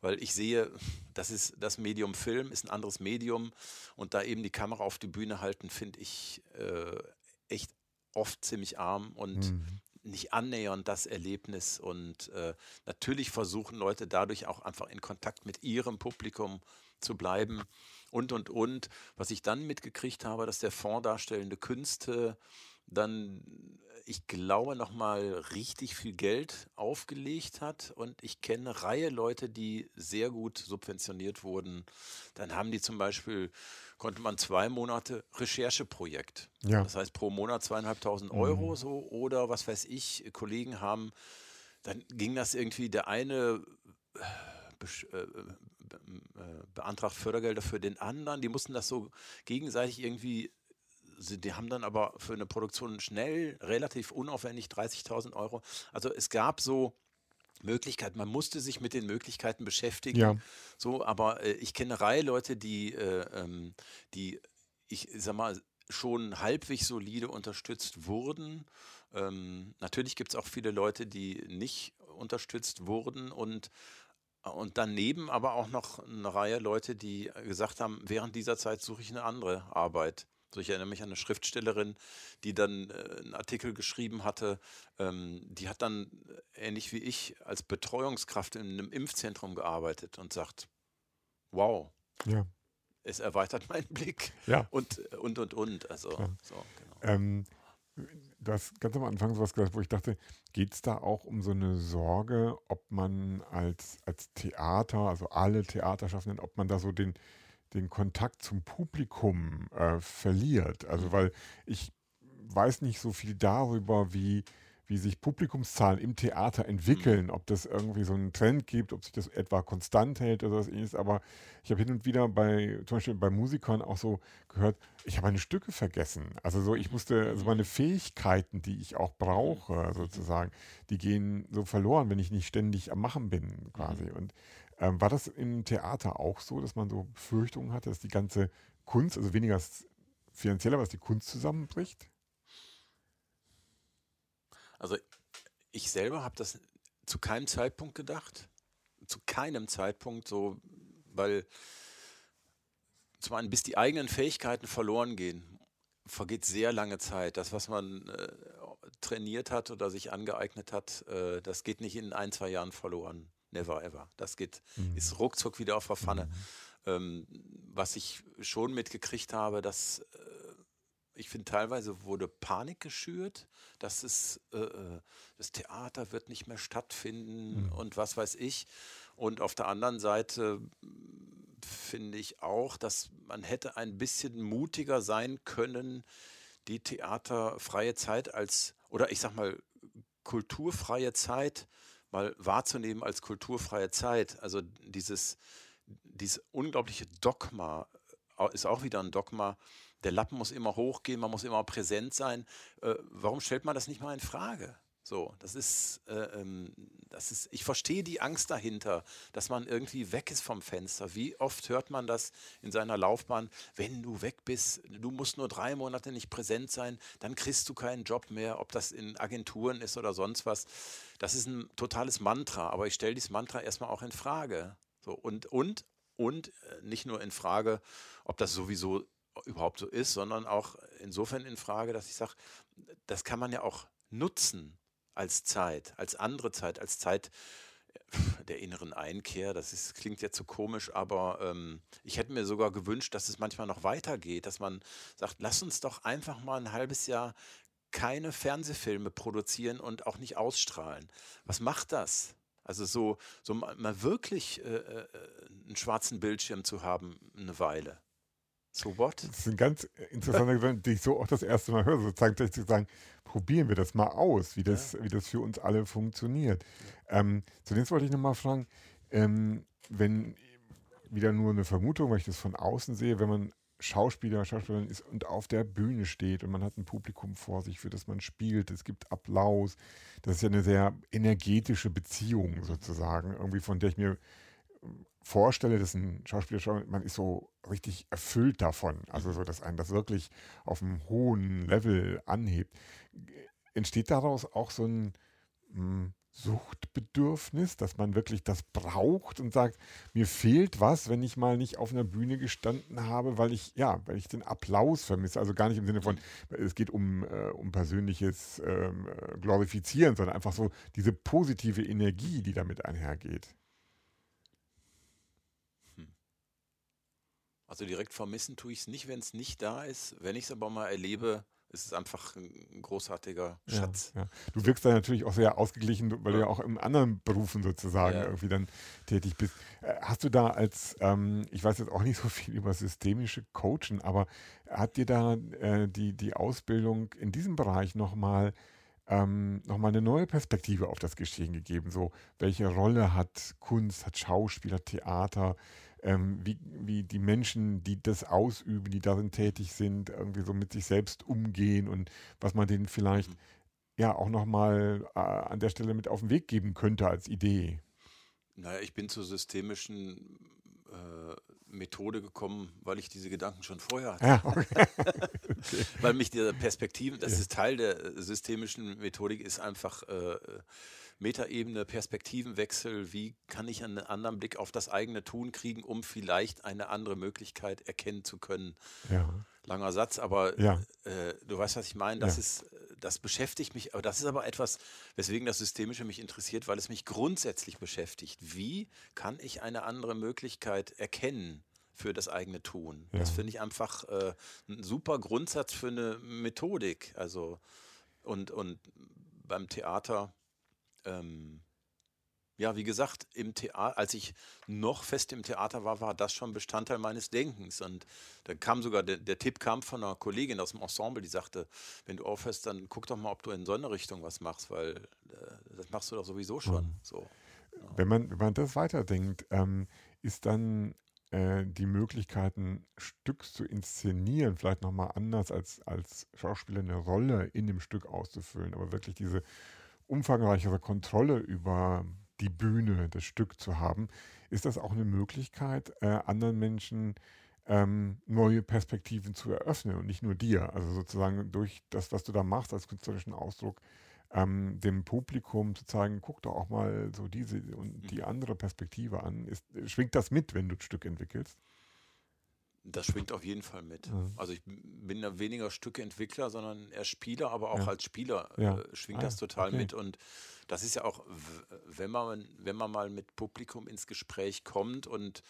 weil ich sehe, das ist das Medium Film, ist ein anderes Medium und da eben die Kamera auf die Bühne halten, finde ich äh, echt oft ziemlich arm und Mhm. Nicht annähernd das Erlebnis. Und äh, natürlich versuchen Leute dadurch auch einfach in Kontakt mit ihrem Publikum zu bleiben. Und, und, und. Was ich dann mitgekriegt habe, dass der Fonds darstellende Künste dann, ich glaube, nochmal richtig viel Geld aufgelegt hat. Und ich kenne eine Reihe Leute, die sehr gut subventioniert wurden. Dann haben die zum Beispiel, konnte man zwei Monate Rechercheprojekt. Ja. Das heißt pro Monat zweieinhalbtausend Euro so oder was weiß ich, Kollegen haben, dann ging das irgendwie, der eine äh, äh, äh, beantragt Fördergelder für den anderen, die mussten das so gegenseitig irgendwie sie, die haben dann aber für eine Produktion schnell, relativ unaufwendig 30.000 Euro. Also es gab so Möglichkeiten, man musste sich mit den Möglichkeiten beschäftigen. Ja. So, aber äh, ich kenne eine Reihe Leute, die, äh, ähm, die ich sag mal, schon halbwegs solide unterstützt wurden. Ähm, natürlich gibt es auch viele Leute, die nicht unterstützt wurden und und daneben aber auch noch eine Reihe Leute, die gesagt haben, während dieser Zeit suche ich eine andere Arbeit. Also ich erinnere mich an eine Schriftstellerin, die dann äh, einen Artikel geschrieben hatte, ähm, die hat dann äh, ähnlich wie ich als Betreuungskraft in einem Impfzentrum gearbeitet und sagt, wow, Ja. es erweitert meinen Blick Ja. und und und und. Also Klar. so, genau. Ähm, du hast ganz am Anfang sowas gesagt, wo ich dachte, geht es da auch um so eine Sorge, ob man als, als Theater, also alle Theaterschaffenden, ob man da so den, den Kontakt zum Publikum äh, verliert? Also, Mhm. weil ich weiß nicht so viel darüber, wie, wie sich Publikumszahlen im Theater entwickeln, ob das irgendwie so einen Trend gibt, ob sich das etwa konstant hält oder was ähnliches. Aber ich habe hin und wieder bei, zum Beispiel bei Musikern auch so gehört, ich habe meine Stücke vergessen. Also so, ich musste, also meine Fähigkeiten, die ich auch brauche, sozusagen, die gehen so verloren, wenn ich nicht ständig am Machen bin, quasi. Und ähm, war das im Theater auch so, dass man so Befürchtungen hatte, dass die ganze Kunst, also weniger finanziell, aber dass die Kunst zusammenbricht? Also ich selber habe das zu keinem Zeitpunkt gedacht. Zu keinem Zeitpunkt so, weil zum einen, bis die eigenen Fähigkeiten verloren gehen, vergeht sehr lange Zeit. Das, was man äh, trainiert hat oder sich angeeignet hat, äh, das geht nicht in ein, zwei Jahren verloren. Never ever. Das geht, Mhm. ist ruckzuck wieder auf der Pfanne. Ähm, was ich schon mitgekriegt habe, dass äh, ich finde, teilweise wurde Panik geschürt, dass es, äh, äh, das Theater wird nicht mehr stattfinden Mhm. und was weiß ich. Und auf der anderen Seite finde ich auch, dass man hätte ein bisschen mutiger sein können, die theaterfreie Zeit als, oder ich sag mal, kulturfreie Zeit mal wahrzunehmen als kulturfreie Zeit. Also dieses, dieses unglaubliche Dogma ist auch wieder ein Dogma. Der Lappen muss immer hochgehen, man muss immer präsent sein. Äh, warum stellt man das nicht mal in Frage? So, das ist, äh, ähm, das ist, ich verstehe die Angst dahinter, dass man irgendwie weg ist vom Fenster. Wie oft hört man das in seiner Laufbahn? Wenn du weg bist, du musst nur drei Monate nicht präsent sein, dann kriegst du keinen Job mehr, ob das in Agenturen ist oder sonst was. Das ist ein totales Mantra, aber ich stelle dieses Mantra erstmal auch in Frage. So, und, und, und äh, nicht nur in Frage, ob das sowieso überhaupt so ist, sondern auch insofern in Frage, dass ich sage, das kann man ja auch nutzen als Zeit, als andere Zeit, als Zeit äh, der inneren Einkehr. Das ist, klingt jetzt so komisch, aber ähm, ich hätte mir sogar gewünscht, dass es manchmal noch weitergeht, dass man sagt, lass uns doch einfach mal ein halbes Jahr keine Fernsehfilme produzieren und auch nicht ausstrahlen. Was macht das? Also so, so mal, wirklich äh, äh, einen schwarzen Bildschirm zu haben, eine Weile. So what? Das ist ein ganz interessanter Gedanke, den ich so auch das erste Mal höre, sozusagen gleich zu sagen, probieren wir das mal aus, wie das, wie das für uns alle funktioniert. Ähm, zunächst wollte ich nochmal fragen, ähm, wenn wieder nur eine Vermutung, weil ich das von außen sehe, wenn man Schauspieler, Schauspielerin ist und auf der Bühne steht und man hat ein Publikum vor sich, für das man spielt, es gibt Applaus, das ist ja eine sehr energetische Beziehung sozusagen, irgendwie von der ich mir vorstelle, dass ein Schauspieler, Schauspieler- man ist so richtig erfüllt davon, also so, dass einen das wirklich auf einem hohen Level anhebt. Entsteht daraus auch so ein mh, Suchtbedürfnis, dass man wirklich das braucht und sagt, mir fehlt was, wenn ich mal nicht auf einer Bühne gestanden habe, weil ich, ja, weil ich den Applaus vermisse. Also gar nicht im Sinne von, es geht um, äh, um persönliches ähm, äh, Glorifizieren, sondern einfach so diese positive Energie, die damit einhergeht. Also direkt vermissen tue ich es nicht, wenn es nicht da ist. Wenn ich es aber mal erlebe, ist es einfach ein großartiger Ja, Schatz. Ja. Du wirkst da natürlich auch sehr ausgeglichen, weil du ja auch in anderen Berufen sozusagen Ja. irgendwie dann tätig bist. Äh, Hast du da als, ähm, ich weiß jetzt auch nicht so viel über systemische Coachen, aber hat dir da äh, die, die Ausbildung in diesem Bereich nochmal ähm, noch mal eine neue Perspektive auf das Geschehen gegeben? So, welche Rolle hat Kunst, hat Schauspieler, Theater ähm, wie, wie die Menschen, die das ausüben, die darin tätig sind, irgendwie so mit sich selbst umgehen und was man denen vielleicht mhm. ja auch nochmal äh, an der Stelle mit auf den Weg geben könnte als Idee. Naja, ich bin zur systemischen äh, Methode gekommen, weil ich diese Gedanken schon vorher hatte. Ja, okay. okay. weil mich diese Perspektiven, das ja. ist Teil der systemischen Methodik, ist einfach äh, Metaebene, Perspektivenwechsel. Wie kann ich einen anderen Blick auf das eigene Tun kriegen, um vielleicht eine andere Möglichkeit erkennen zu können? Ja. Langer Satz, aber ja. äh, du weißt, was ich meine. Das ist das beschäftigt mich, aber das ist aber etwas, weswegen das Systemische mich interessiert, weil es mich grundsätzlich beschäftigt. Wie kann ich eine andere Möglichkeit erkennen? für das eigene Tun. Ja. Das finde ich einfach äh, ein super Grundsatz für eine Methodik. Also und, und beim Theater ähm, ja, wie gesagt, im Theater, als ich noch fest im Theater war, war das schon Bestandteil meines Denkens. Und dann kam sogar, der, der Tipp kam von einer Kollegin aus dem Ensemble, die sagte, wenn du aufhörst, dann guck doch mal, ob du in so eine Richtung was machst, weil äh, das machst du doch sowieso schon. Mhm. So, ja. wenn, man, wenn man das weiterdenkt, ähm, ist dann äh, die Möglichkeit, ein Stück zu inszenieren, vielleicht nochmal anders als, als Schauspieler eine Rolle in dem Stück auszufüllen, aber wirklich diese umfangreichere Kontrolle über die Bühne, das Stück zu haben, ist das auch eine Möglichkeit, äh, anderen Menschen ähm, neue Perspektiven zu eröffnen und nicht nur dir. Also sozusagen durch das, was du da machst als künstlerischen Ausdruck, ähm, dem Publikum zu zeigen, guck doch auch mal so diese und die mhm. andere Perspektive an. Ist, schwingt das mit, wenn du ein Stück entwickelst? Das schwingt auf jeden Fall mit. Ja. Also ich bin da weniger Stückeentwickler, sondern eher Spieler, aber auch ja. als Spieler ja. äh, schwingt ah, das total okay. mit. Und das ist ja auch, wenn man, wenn man mal mit Publikum ins Gespräch kommt und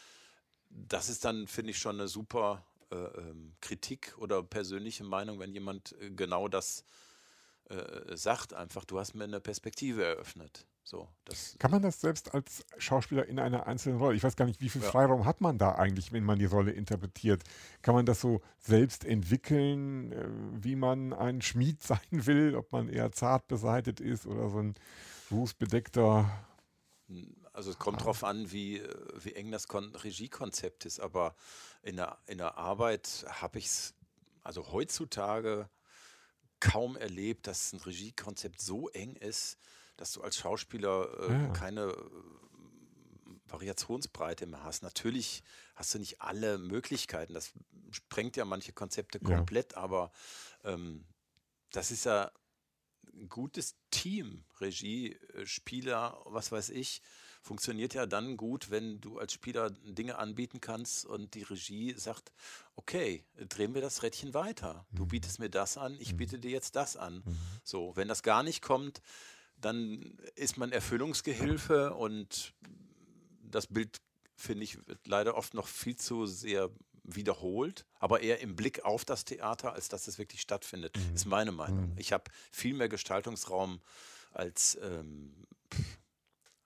das ist dann, finde ich, schon eine super äh, ähm, Kritik oder persönliche Meinung, wenn jemand äh, genau das äh, sagt, einfach, du hast mir eine Perspektive eröffnet. So, Kann man das selbst als Schauspieler in einer einzelnen Rolle? Ich weiß gar nicht, wie viel ja. Freiraum hat man da eigentlich, wenn man die Rolle interpretiert? Kann man das so selbst entwickeln, äh, wie man ein Schmied sein will, ob man eher zart beseitet ist oder so ein rußbedeckter? Also es kommt ah. darauf an, wie, wie eng das Kon Regiekonzept ist, aber in der, in der Arbeit habe ich es, also heutzutage kaum erlebt, dass ein Regiekonzept so eng ist, dass du als Schauspieler äh, ja. keine äh, Variationsbreite mehr hast. Natürlich hast du nicht alle Möglichkeiten. Das sprengt ja manche Konzepte komplett, ja. aber ähm, das ist ja ein gutes Team, Regie, äh, Spieler, was weiß ich, funktioniert ja dann gut, wenn du als Spieler Dinge anbieten kannst und die Regie sagt, okay, drehen wir das Rädchen weiter. Du mhm. bietest mir das an, ich mhm. biete dir jetzt das an. Mhm. So, wenn das gar nicht kommt, dann ist man Erfüllungsgehilfe und das Bild, finde ich, wird leider oft noch viel zu sehr wiederholt, aber eher im Blick auf das Theater, als dass es wirklich stattfindet, mhm. ist meine Meinung. Mhm. Ich habe viel mehr Gestaltungsraum als, ähm,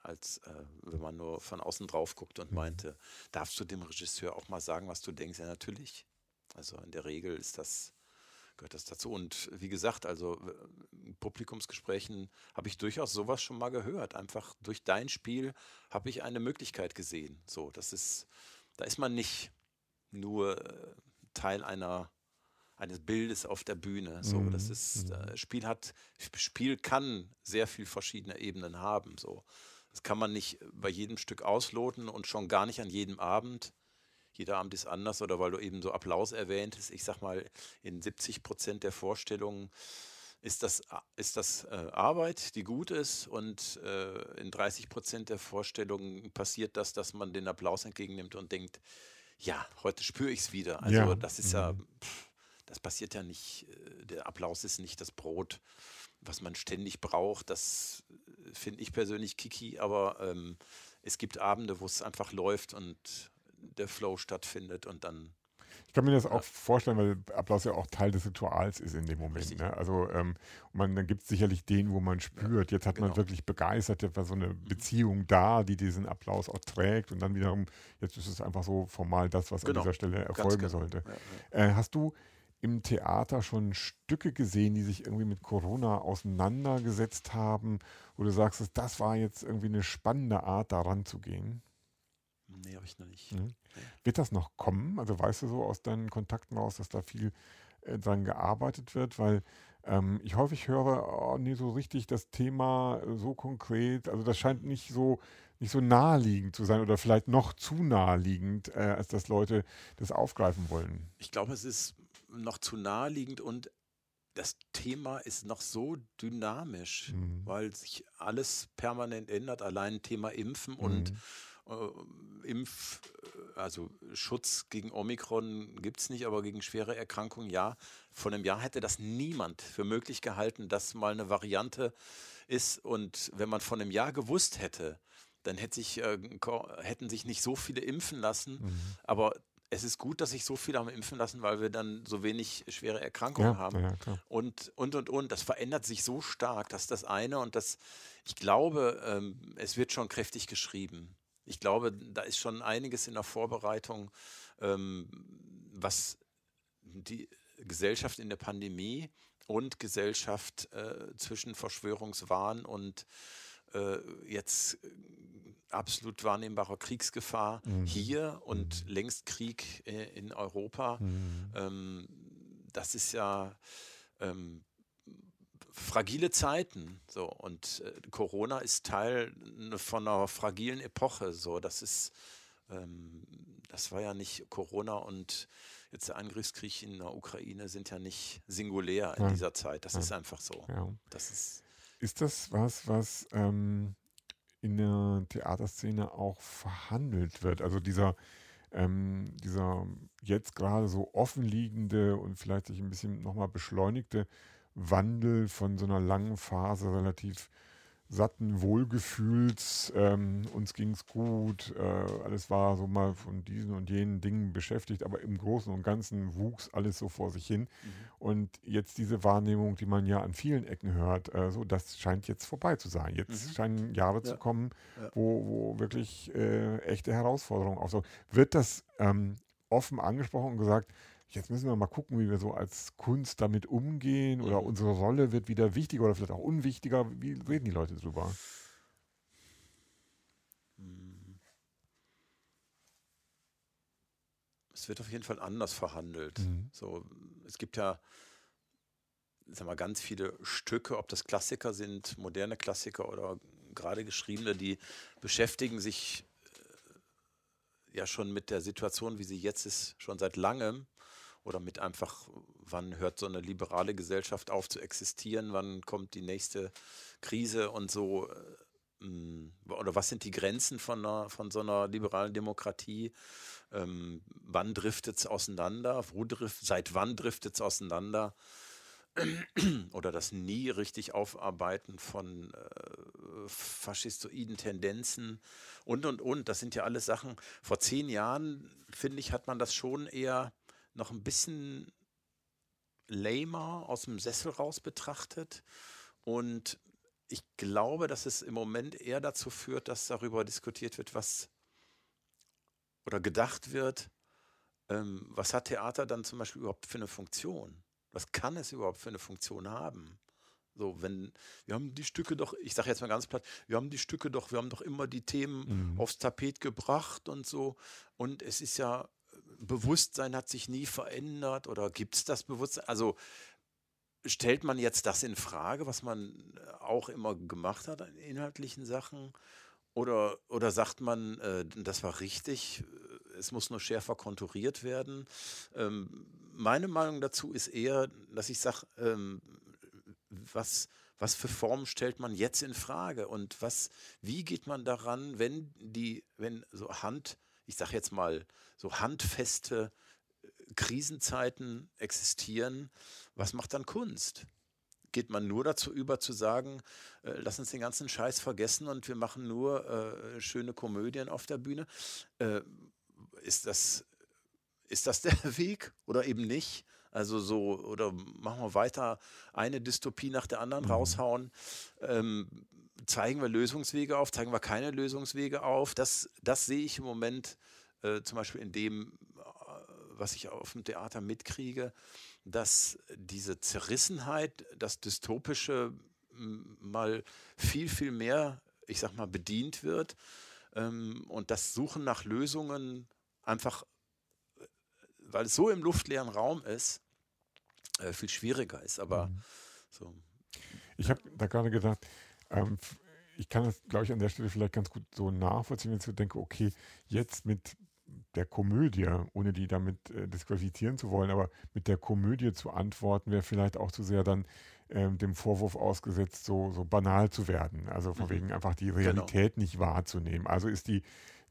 als äh, wenn man nur von außen drauf guckt und mhm. meinte, darfst du dem Regisseur auch mal sagen, was du denkst? Ja, natürlich. Also in der Regel ist das gehört das dazu. Und wie gesagt, also in Publikumsgesprächen habe ich durchaus sowas schon mal gehört. Einfach durch dein Spiel habe ich eine Möglichkeit gesehen. So, das ist, da ist man nicht nur äh, Teil einer eines Bildes auf der Bühne. So, mhm. das ist äh, Spiel hat Spiel kann sehr viel verschiedene Ebenen haben. So, das kann man nicht bei jedem Stück ausloten und schon gar nicht an jedem Abend jeder Abend ist anders oder weil du eben so Applaus erwähntest. Ich sag mal, in 70 Prozent der Vorstellungen ist das, ist das äh, Arbeit, die gut ist und äh, in 30 Prozent der Vorstellungen passiert das, dass man den Applaus entgegennimmt und denkt, ja, heute spüre ich es wieder. Also ja. das ist ja, mhm. pff, das passiert ja nicht, äh, der Applaus ist nicht das Brot, was man ständig braucht. Das äh, finde ich persönlich kiki, aber ähm, es gibt Abende, wo es einfach läuft und der Flow stattfindet und dann. Ich kann mir das ja. auch vorstellen, weil Applaus ja auch Teil des Rituals ist in dem Moment. Ne? Also ähm, man, dann gibt es sicherlich den, wo man spürt, ja, jetzt hat genau. man wirklich begeistert, jetzt war so eine mhm. Beziehung da, die diesen Applaus auch trägt und dann wiederum, jetzt ist es einfach so formal das, was genau. an dieser Stelle erfolgen genau. sollte. Ja, äh, hast du im Theater schon Stücke gesehen, die sich irgendwie mit Corona auseinandergesetzt haben, wo du sagst, das war jetzt irgendwie eine spannende Art, daran zu gehen? Nee, habe ich noch nicht. Mhm. Wird das noch kommen? Also weißt du so aus deinen Kontakten raus, dass da viel äh, dran gearbeitet wird? Weil ähm, ich häufig höre, oh, nee, so richtig das Thema äh, so konkret, also das scheint nicht so, nicht so naheliegend zu sein oder vielleicht noch zu naheliegend, äh, als dass Leute das aufgreifen wollen. Ich glaube, es ist noch zu naheliegend und das Thema ist noch so dynamisch, mhm. weil sich alles permanent ändert. Allein Thema Impfen mhm. und äh, Impf, äh, also Schutz gegen Omikron gibt es nicht, aber gegen schwere Erkrankungen ja. Vor einem Jahr hätte das niemand für möglich gehalten, dass mal eine Variante ist. Und wenn man vor einem Jahr gewusst hätte, dann hätte sich, äh, hätten sich nicht so viele impfen lassen. Mhm. Aber es ist gut, dass sich so viele haben impfen lassen, weil wir dann so wenig schwere Erkrankungen ja, haben. Ja, und, und, und, und. Das verändert sich so stark, dass das eine und das, ich glaube, ähm, es wird schon kräftig geschrieben. Ich glaube, da ist schon einiges in der Vorbereitung, ähm, was die Gesellschaft in der Pandemie und Gesellschaft äh, zwischen Verschwörungswahn und äh, jetzt absolut wahrnehmbarer Kriegsgefahr mhm. hier und mhm. längst Krieg äh, in Europa. Mhm. Ähm, das ist ja ähm, fragile Zeiten. So und äh, Corona ist Teil von einer fragilen Epoche. So, das ist, ähm, das war ja nicht Corona und jetzt der Angriffskrieg in der Ukraine sind ja nicht singulär in ja. dieser Zeit. Das ja. ist einfach so. Ja. Das ist, ist das was, was ähm, in der Theaterszene auch verhandelt wird. Also dieser, ähm, dieser jetzt gerade so offenliegende und vielleicht sich ein bisschen nochmal beschleunigte Wandel von so einer langen Phase relativ satten Wohlgefühls, ähm, uns ging es gut, äh, alles war so mal von diesen und jenen Dingen beschäftigt, aber im Großen und Ganzen wuchs alles so vor sich hin. Mhm. Und jetzt diese Wahrnehmung, die man ja an vielen Ecken hört, äh, so das scheint jetzt vorbei zu sein. Jetzt mhm. scheinen Jahre ja. zu kommen, ja. wo, wo wirklich äh, echte Herausforderungen auftauchen. Wird das ähm, offen angesprochen und gesagt, Jetzt müssen wir mal gucken, wie wir so als Kunst damit umgehen oder mhm. unsere Rolle wird wieder wichtiger oder vielleicht auch unwichtiger. Wie reden die Leute drüber? Mhm. Es wird auf jeden Fall anders verhandelt. Mhm. So, es gibt ja sag mal, ganz viele Stücke, ob das Klassiker sind, moderne Klassiker oder gerade geschriebene, die beschäftigen sich äh, ja schon mit der Situation, wie sie jetzt ist, schon seit langem oder mit einfach, wann hört so eine liberale Gesellschaft auf zu existieren, wann kommt die nächste Krise und so. Äh, oder was sind die Grenzen von, einer, von so einer liberalen Demokratie? Ähm, wann driftet es auseinander? Wo drift, seit wann driftet es auseinander? Oder das nie richtig aufarbeiten von äh, faschistoiden Tendenzen und, und, und. Das sind ja alles Sachen. Vor zehn Jahren, finde ich, hat man das schon eher noch ein bisschen lamer aus dem Sessel raus betrachtet. Und ich glaube, dass es im Moment eher dazu führt, dass darüber diskutiert wird, was oder gedacht wird, ähm, was hat Theater dann zum Beispiel überhaupt für eine Funktion? Was kann es überhaupt für eine Funktion haben? So, wenn, wir haben die Stücke doch, ich sage jetzt mal ganz platt, wir haben die Stücke doch, wir haben doch immer die Themen mhm. aufs Tapet gebracht und so. Und es ist ja Bewusstsein hat sich nie verändert oder gibt es das Bewusstsein? Also stellt man jetzt das in Frage, was man auch immer gemacht hat an inhaltlichen Sachen? Oder, oder sagt man, äh, das war richtig, es muss nur schärfer konturiert werden? Ähm, meine Meinung dazu ist eher, dass ich sage, ähm, was, was für Formen stellt man jetzt in Frage und was, wie geht man daran, wenn die, wenn so Hand, ich sage jetzt mal, so handfeste äh, Krisenzeiten existieren, was macht dann Kunst? Geht man nur dazu über zu sagen, äh, lass uns den ganzen Scheiß vergessen und wir machen nur äh, schöne Komödien auf der Bühne? Äh, ist, das, ist das der Weg oder eben nicht? Also so, oder machen wir weiter eine Dystopie nach der anderen mhm. raushauen? Ähm, zeigen wir Lösungswege auf, zeigen wir keine Lösungswege auf? Das, das sehe ich im Moment äh, zum Beispiel in dem, äh, was ich auf dem Theater mitkriege, dass diese Zerrissenheit, das Dystopische mal viel, viel mehr, ich sag mal, bedient wird. Ähm, und das Suchen nach Lösungen einfach, äh, weil es so im luftleeren Raum ist, äh, viel schwieriger ist. Aber mhm. so. Ich habe da gerade gedacht, ähm, ich kann das, glaube ich, an der Stelle vielleicht ganz gut so nachvollziehen, wenn ich so denke, okay, jetzt mit der Komödie, ohne die damit äh, disqualifizieren zu wollen, aber mit der Komödie zu antworten, wäre vielleicht auch zu sehr dann ähm, dem Vorwurf ausgesetzt, so, so banal zu werden. Also von mhm. wegen einfach die. Realität genau. nicht wahrzunehmen. Also ist die,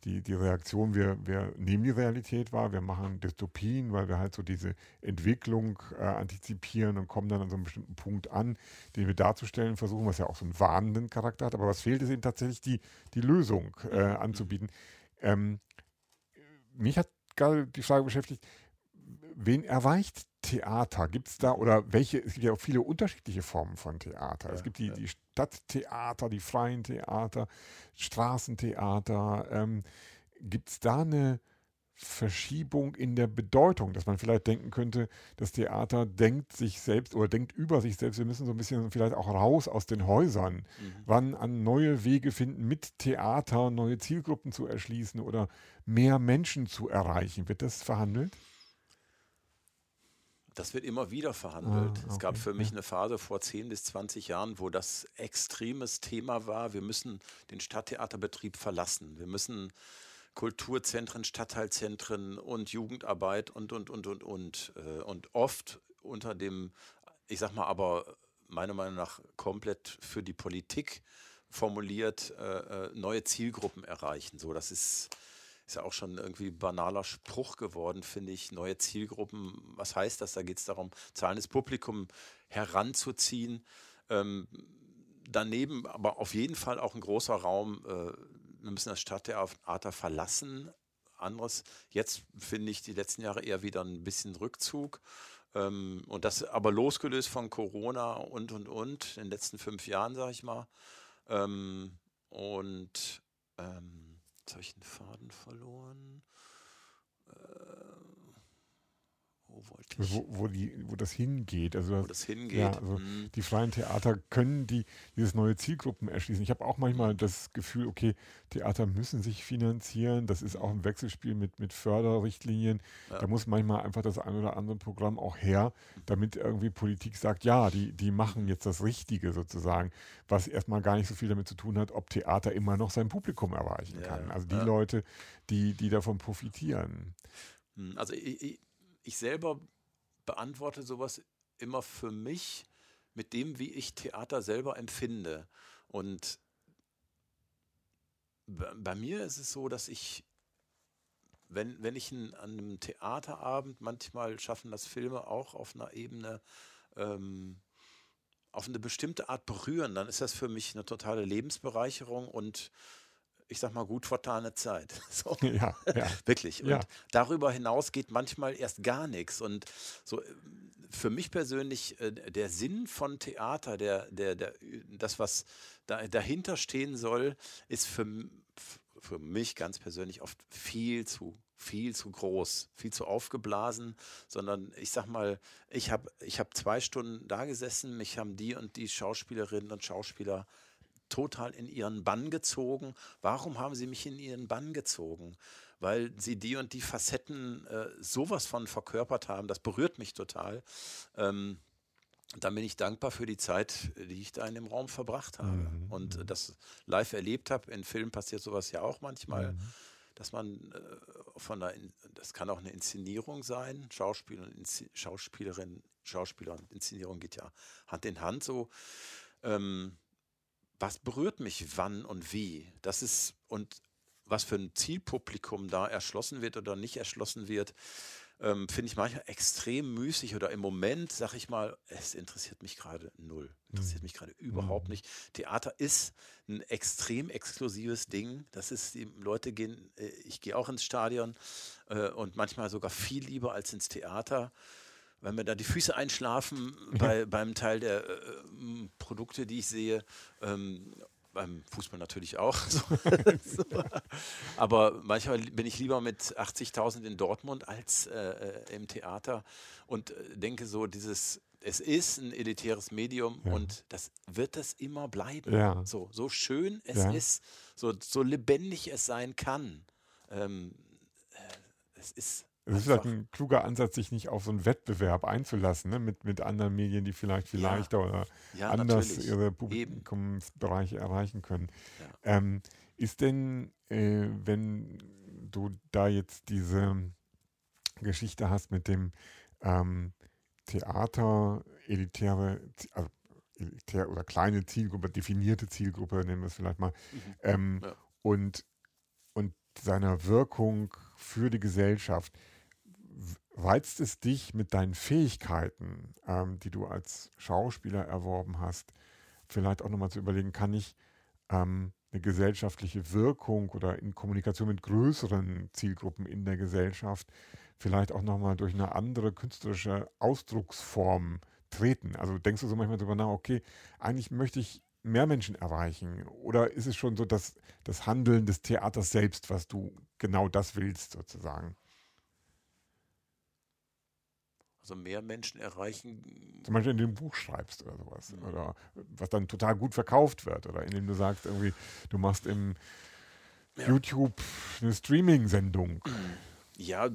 die, die Reaktion, wir, wir nehmen die Realität wahr, wir machen Dystopien, weil wir halt so diese Entwicklung äh, antizipieren und kommen dann an so einem bestimmten Punkt an, den wir darzustellen versuchen, was ja auch so einen warnenden Charakter hat. Aber was fehlt, ist eben tatsächlich die, die Lösung äh, anzubieten. Ähm, mich hat gerade die Frage beschäftigt, wen erreicht Theater? Gibt es da oder welche? Es gibt ja auch viele unterschiedliche Formen von Theater. Ja, es gibt die, ja. die Stadttheater, die freien Theater, Straßentheater. Ähm, gibt es da eine Verschiebung in der Bedeutung, dass man vielleicht denken könnte, das Theater denkt sich selbst oder denkt über sich selbst, wir müssen so ein bisschen vielleicht auch raus aus den Häusern, mhm. wann an neue Wege finden, mit Theater neue Zielgruppen zu erschließen oder mehr Menschen zu erreichen. Wird das verhandelt? Das wird immer wieder verhandelt. Ah, okay. Es gab für mich eine Phase vor 10 bis 20 Jahren, wo das extremes Thema war. Wir müssen den Stadttheaterbetrieb verlassen. Wir müssen Kulturzentren, Stadtteilzentren und Jugendarbeit und, und, und, und, und. Äh, und oft unter dem, ich sag mal aber meiner Meinung nach komplett für die Politik formuliert, äh, äh, neue Zielgruppen erreichen. So, das ist ist ja auch schon irgendwie banaler Spruch geworden, finde ich. Neue Zielgruppen, was heißt das? Da geht es darum, zahlendes Publikum heranzuziehen. Ähm, daneben aber auf jeden Fall auch ein großer Raum. Äh, wir müssen das Stadttheater verlassen. Anderes, jetzt finde ich die letzten Jahre eher wieder ein bisschen Rückzug. Ähm, und das aber losgelöst von Corona und und und in den letzten fünf Jahren, sage ich mal. Ähm, und ähm, Jetzt habe ich den Faden verloren. Wo wollte ich? Wo, wo, die, wo das hingeht. Also wo das hingeht. Ja, also mhm. Die freien Theater können die, dieses neue Zielgruppen erschließen. Ich habe auch manchmal das Gefühl, okay, Theater müssen sich finanzieren. Das ist auch ein Wechselspiel mit, mit Förderrichtlinien. Ja. Da muss manchmal einfach das ein oder andere Programm auch her, damit irgendwie Politik sagt, ja, die, die machen jetzt das Richtige sozusagen, was erstmal gar nicht so viel damit zu tun hat, ob Theater immer noch sein Publikum erreichen ja, kann. Also die. Leute, die, die davon profitieren. Hm, also ich, ich selber beantworte sowas immer für mich mit dem, wie ich Theater selber empfinde. Und bei mir ist es so, dass ich, wenn, wenn ich an einem Theaterabend, manchmal schaffen das Filme auch auf einer Ebene, ähm, auf eine bestimmte Art berühren, dann ist das für mich eine totale Lebensbereicherung und ich sag mal, gut vertane Zeit. So. Ja, ja. Wirklich. Und ja. darüber hinaus geht manchmal erst gar nichts. Und so für mich persönlich äh, der Sinn von Theater, der, der, der, das, was da, dahinter stehen soll, ist für, für mich ganz persönlich oft viel zu viel zu groß, viel zu aufgeblasen, sondern ich sag mal, ich habe ich hab zwei Stunden da gesessen, mich haben die und die Schauspielerinnen und Schauspieler total in ihren Bann gezogen. Warum haben sie mich in ihren Bann gezogen? Weil sie die und die Facetten äh, sowas von verkörpert haben. Das berührt mich total. Ähm, dann bin ich dankbar für die Zeit, die ich da in dem Raum verbracht habe mhm. und mhm. das live erlebt habe. In Filmen passiert sowas ja auch manchmal, mhm. dass man äh, von der, das kann auch eine Inszenierung sein, Schauspiel und Inszen Schauspielerin, Schauspieler und Inszenierung geht ja Hand in Hand so. Ähm, was berührt mich wann und wie? Das ist, und was für ein Zielpublikum da erschlossen wird oder nicht erschlossen wird, ähm, finde ich manchmal extrem müßig oder im Moment sage ich mal, es interessiert mich gerade null, interessiert mhm. mich gerade überhaupt mhm. nicht. Theater ist ein extrem exklusives Ding. Das ist, die Leute gehen, äh, ich gehe auch ins Stadion äh, und manchmal sogar viel lieber als ins Theater weil mir da die Füße einschlafen bei, beim Teil der äh, Produkte, die ich sehe. Ähm, beim Fußball natürlich auch. So. Aber manchmal bin ich lieber mit 80.000 in Dortmund als äh, äh, im Theater und äh, denke so, dieses, es ist ein elitäres Medium ja. und das wird es immer bleiben. Ja. So, so schön es ja. ist, so, so lebendig es sein kann. Ähm, äh, es ist es ist halt ein kluger Ansatz, sich nicht auf so einen Wettbewerb einzulassen, ne? mit, mit anderen Medien, die vielleicht viel ja. leichter oder ja, anders natürlich. ihre Publikumsbereiche erreichen können. Ja. Ähm, ist denn, äh, wenn du da jetzt diese Geschichte hast mit dem ähm, Theater, elitäre, also elitär oder kleine Zielgruppe, definierte Zielgruppe, nennen wir es vielleicht mal, mhm. ähm, und, und seiner Wirkung für die Gesellschaft, reizt es dich mit deinen Fähigkeiten, ähm, die du als Schauspieler erworben hast, vielleicht auch nochmal zu überlegen, kann ich ähm, eine gesellschaftliche Wirkung oder in Kommunikation mit größeren Zielgruppen in der Gesellschaft vielleicht auch nochmal durch eine andere künstlerische Ausdrucksform treten? Also denkst du so manchmal darüber nach, okay, eigentlich möchte ich mehr Menschen erreichen? Oder ist es schon so, dass das Handeln des Theaters selbst, was du genau das willst, sozusagen? Also mehr Menschen erreichen. Zum Beispiel, indem du ein Buch schreibst oder sowas. Mhm. Oder was dann total gut verkauft wird. Oder indem du sagst, irgendwie, du machst im ja. YouTube eine Streaming-Sendung. Ja,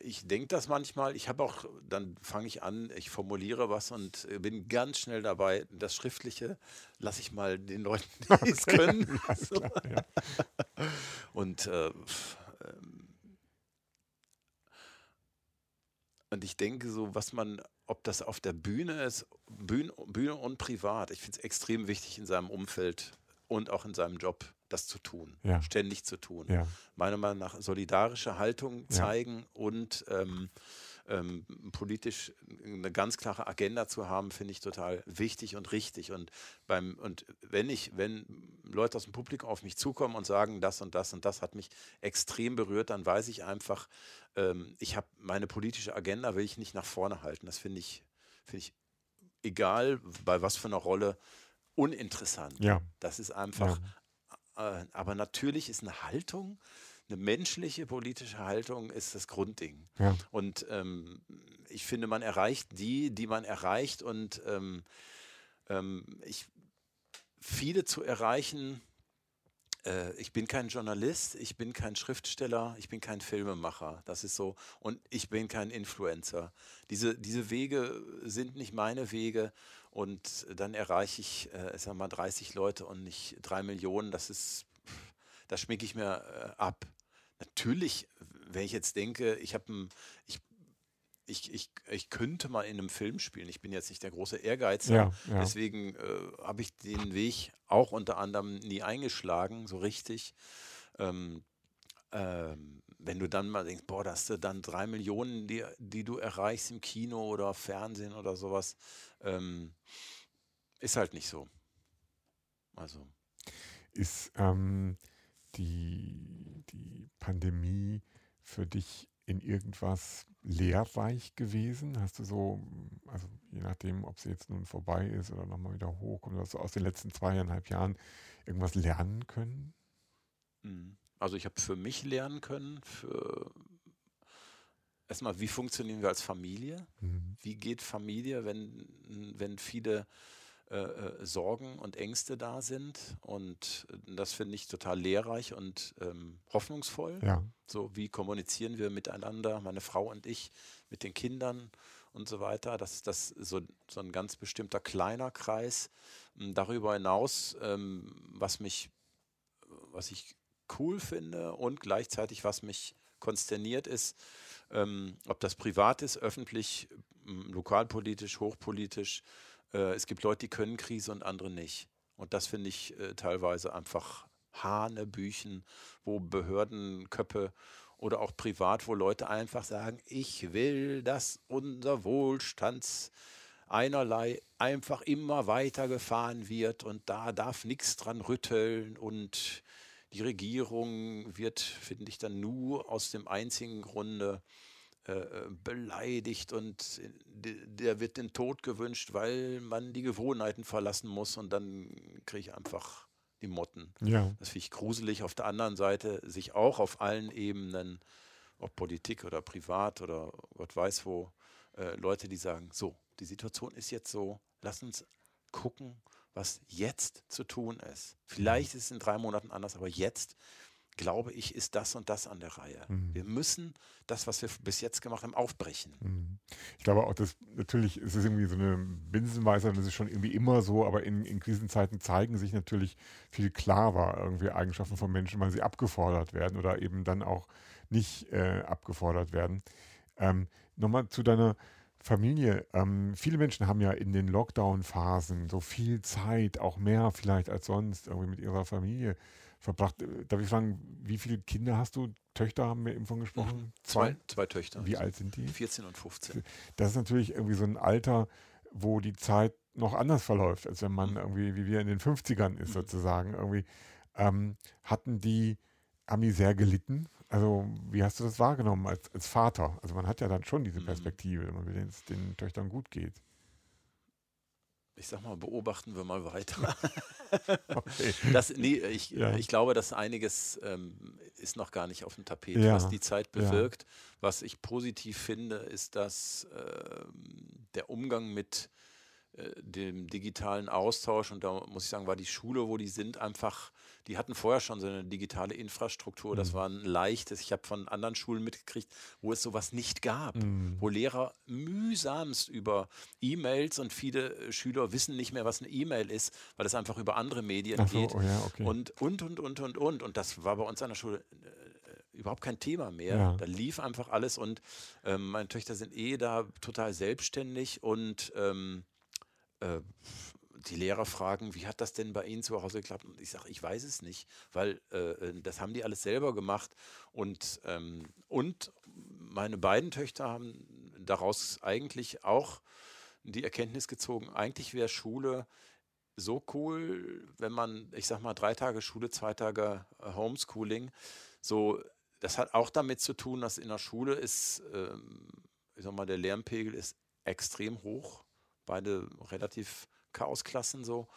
ich denke das manchmal. Ich habe auch, dann fange ich an, ich formuliere was und bin ganz schnell dabei. Das Schriftliche lasse ich mal den Leuten, die es können. Ja, klar, ja. Und äh, Und ich denke so, was man, ob das auf der Bühne ist, Bühne, Bühne und privat, ich finde es extrem wichtig in seinem Umfeld und auch in seinem Job, das zu tun, ja. ständig zu tun. Ja. Meiner Meinung nach solidarische Haltung zeigen ja. und ähm, ähm, politisch eine ganz klare Agenda zu haben, finde ich total wichtig und richtig. Und beim und wenn ich, wenn Leute aus dem Publikum auf mich zukommen und sagen, das und das und das hat mich extrem berührt, dann weiß ich einfach, ähm, ich habe meine politische Agenda will ich nicht nach vorne halten. Das finde ich, finde ich egal bei was für einer Rolle uninteressant. Ja. Das ist einfach. Ja. Äh, aber natürlich ist eine Haltung eine menschliche politische Haltung ist das Grundding. Ja. Und ähm, ich finde, man erreicht die, die man erreicht. Und ähm, ähm, ich, viele zu erreichen, äh, ich bin kein Journalist, ich bin kein Schriftsteller, ich bin kein Filmemacher. Das ist so. Und ich bin kein Influencer. Diese, diese Wege sind nicht meine Wege. Und dann erreiche ich, äh, sag mal, 30 Leute und nicht drei Millionen. Das ist das schmecke ich mir äh, ab. Natürlich, wenn ich jetzt denke, ich habe ich, ich, ich, ich könnte mal in einem Film spielen. Ich bin jetzt nicht der große Ehrgeizer. Ja, ja. Deswegen äh, habe ich den Weg auch unter anderem nie eingeschlagen, so richtig. Ähm, ähm, wenn du dann mal denkst, boah, da hast du dann drei Millionen, die, die du erreichst im Kino oder Fernsehen oder sowas, ähm, ist halt nicht so. Also. Ist, ähm, die, die Pandemie für dich in irgendwas lehrreich gewesen? Hast du so, also je nachdem, ob sie jetzt nun vorbei ist oder nochmal wieder hochkommt, oder so aus den letzten zweieinhalb Jahren irgendwas lernen können? Mhm. Also ich habe für mich lernen können, für erstmal, wie funktionieren wir als Familie? Mhm. Wie geht Familie, wenn, wenn viele äh, äh, Sorgen und Ängste da sind. Und das finde ich total lehrreich und ähm, hoffnungsvoll. Ja. So, wie kommunizieren wir miteinander, meine Frau und ich, mit den Kindern und so weiter. Das ist das so, so ein ganz bestimmter kleiner Kreis. Hm, darüber hinaus, ähm, was mich, was ich cool finde und gleichzeitig was mich konsterniert ist, ähm, ob das privat ist, öffentlich, hm, lokalpolitisch, hochpolitisch, äh, es gibt Leute, die können Krise und andere nicht. Und das finde ich äh, teilweise einfach Hanebüchen, wo Behördenköpfe oder auch privat, wo Leute einfach sagen, ich will, dass unser Wohlstands einerlei einfach immer weiter gefahren wird und da darf nichts dran rütteln und die Regierung wird, finde ich, dann nur aus dem einzigen Grunde äh, äh, beleidigt und der wird den Tod gewünscht, weil man die Gewohnheiten verlassen muss und dann kriege ich einfach Emotten. Ja. Das finde ich gruselig. Auf der anderen Seite sich auch auf allen Ebenen, ob Politik oder privat oder Gott weiß wo, äh, Leute, die sagen, so, die Situation ist jetzt so, lass uns gucken, was jetzt zu tun ist. Vielleicht ist es in drei Monaten anders, aber jetzt glaube ich, ist das und das an der Reihe. Mhm. Wir müssen das, was wir bis jetzt gemacht haben, aufbrechen. Mhm. Ich glaube auch, dass natürlich ist es irgendwie so eine Binsenweisheit, das ist schon irgendwie immer so, aber in, in Krisenzeiten zeigen sich natürlich viel klarer irgendwie Eigenschaften von Menschen, weil sie abgefordert werden oder eben dann auch nicht äh, abgefordert werden. Ähm, Nochmal zu deiner Familie. Ähm, viele Menschen haben ja in den Lockdown-Phasen so viel Zeit, auch mehr vielleicht als sonst, irgendwie mit ihrer Familie verbracht. Äh, Darf ich fragen, wie viele Kinder hast du? Töchter haben wir eben von gesprochen? Zwei, zwei Töchter. Wie alt sind die? 14 und 15. Das ist natürlich irgendwie so ein Alter, wo die Zeit noch anders verläuft, als wenn man Mhm. irgendwie, wie wir in den 50ern ist Mhm. sozusagen. Irgendwie ähm, hatten die, haben die sehr gelitten? Also, wie hast du das wahrgenommen als, als Vater? Also man hat ja dann schon diese Mhm. Perspektive, man will, den Töchtern gut geht. Ich sag mal, beobachten wir mal weiter. Okay. Das, nee, ich, Ja. ich glaube, dass einiges ähm, ist noch gar nicht auf dem Tapet, Ja, was die Zeit ja. bewirkt. Was ich positiv finde, ist, dass ähm, der Umgang mit äh, dem digitalen Austausch, und da muss ich sagen, war die Schule, wo die sind, einfach, die hatten vorher schon so eine digitale Infrastruktur. Das Mhm. war ein leichtes, ich habe von anderen Schulen mitgekriegt, wo es sowas nicht gab Mhm. wo Lehrer mühsamst über E-Mails und viele äh, Schüler wissen nicht mehr, was eine E-Mail ist, weil es einfach über andere Medien so, geht. oh ja, okay. Und, und, und, und, und, und. Und das war bei uns an der Schule äh, überhaupt kein Thema mehr. Ja. Da lief einfach alles und ähm, meine Töchter sind eh da total selbstständig und ähm, äh, die Lehrer fragen, wie hat das denn bei Ihnen zu Hause geklappt? Und ich sage, ich weiß es nicht, weil äh, das haben die alles selber gemacht. Und, ähm, und meine beiden Töchter haben daraus eigentlich auch die Erkenntnis gezogen, eigentlich wäre Schule so cool, wenn man, ich sag mal, drei Tage Schule, zwei Tage äh, Homeschooling, so, das hat auch damit zu tun, dass in der Schule ist, ähm, ich sag mal, der Lärmpegel ist extrem hoch, beide relativ Chaosklassen so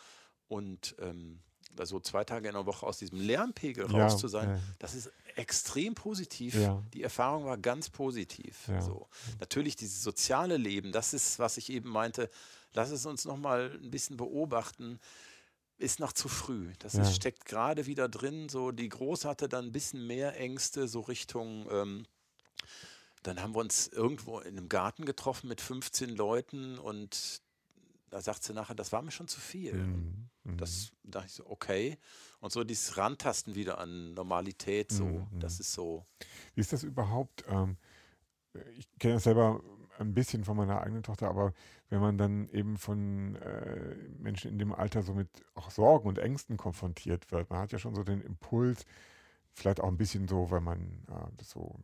und ähm, da so zwei Tage in der Woche aus diesem Lärmpegel Ja, raus zu sein, ja. das ist extrem positiv. Ja. Die Erfahrung war ganz positiv. So. Natürlich dieses soziale Leben, das ist, was ich eben meinte, lass es uns noch mal ein bisschen beobachten, ist noch zu früh. Das ist, steckt gerade wieder drin. So die Große hatte dann ein bisschen mehr Ängste, so Richtung. Ähm, dann haben wir uns irgendwo in einem Garten getroffen mit 15 Leuten und da sagt sie nachher, das war mir schon zu viel. Mhm. Mhm. Das dachte ich so, okay. Und so dieses Rantasten wieder an Normalität, so, Mhm. das ist so. Wie ist das überhaupt? Ähm, ich kenne das selber ein bisschen von meiner eigenen Tochter, aber wenn man dann eben von äh, Menschen in dem Alter so mit auch Sorgen und Ängsten konfrontiert wird, man hat ja schon so den Impuls, vielleicht auch ein bisschen so, weil man äh, das so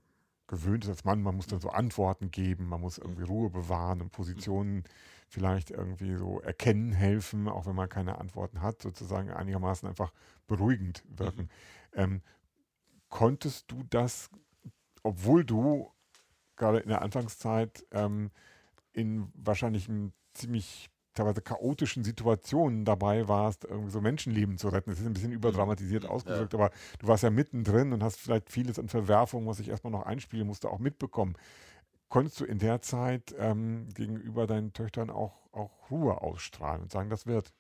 gewöhnt ist als Mann, man muss dann so Antworten geben, man muss irgendwie Ruhe bewahren und Positionen vielleicht irgendwie so erkennen helfen, auch wenn man keine Antworten hat, sozusagen einigermaßen einfach beruhigend wirken. Ähm, konntest du das, obwohl du gerade in der Anfangszeit ähm, in wahrscheinlich einem ziemlich teilweise chaotischen Situationen dabei warst, irgendwie so Menschenleben zu retten. Das ist ein bisschen überdramatisiert Mhm. ausgedrückt, aber du warst ja mittendrin und hast vielleicht vieles an Verwerfungen, was ich erstmal noch einspielen musste, auch mitbekommen. Konntest du in der Zeit ähm, gegenüber deinen Töchtern auch, auch Ruhe ausstrahlen und sagen, das wird?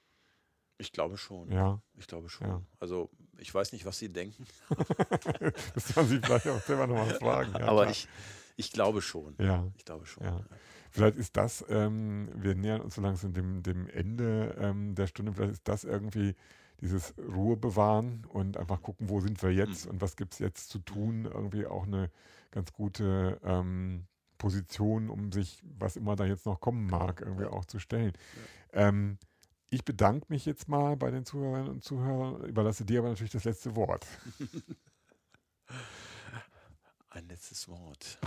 Ich glaube schon. Ja, Ich glaube schon. Ja. Also ich weiß nicht, was Sie denken, das kann sie vielleicht auch selber nochmal fragen. Ja, aber klar. ich, ich glaube schon. Ja. Ich glaube schon. Ja. Vielleicht ist das, ähm, wir nähern uns so langsam dem, dem Ende ähm, der Stunde, vielleicht ist das irgendwie dieses Ruhe bewahren und einfach gucken, wo sind wir jetzt Mhm. und was gibt es jetzt zu tun, irgendwie auch eine ganz gute ähm, Position, um sich, was immer da jetzt noch kommen mag, irgendwie auch zu stellen. Ähm, ich bedanke mich jetzt mal bei den Zuhörerinnen und Zuhörern, überlasse dir aber natürlich das letzte Wort. Ein letztes Wort.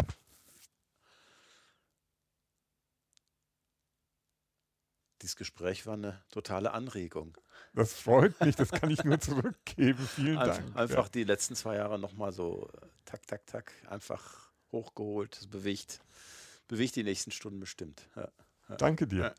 Dieses Gespräch war eine totale Anregung. Das freut mich, das kann ich nur zurückgeben. Vielen Einf- Dank. Einfach die letzten zwei Jahre nochmal so äh, tak, tak, tak, einfach hochgeholt. Das bewegt, bewegt die nächsten Stunden bestimmt. Ja. Ja. Danke dir. Ja.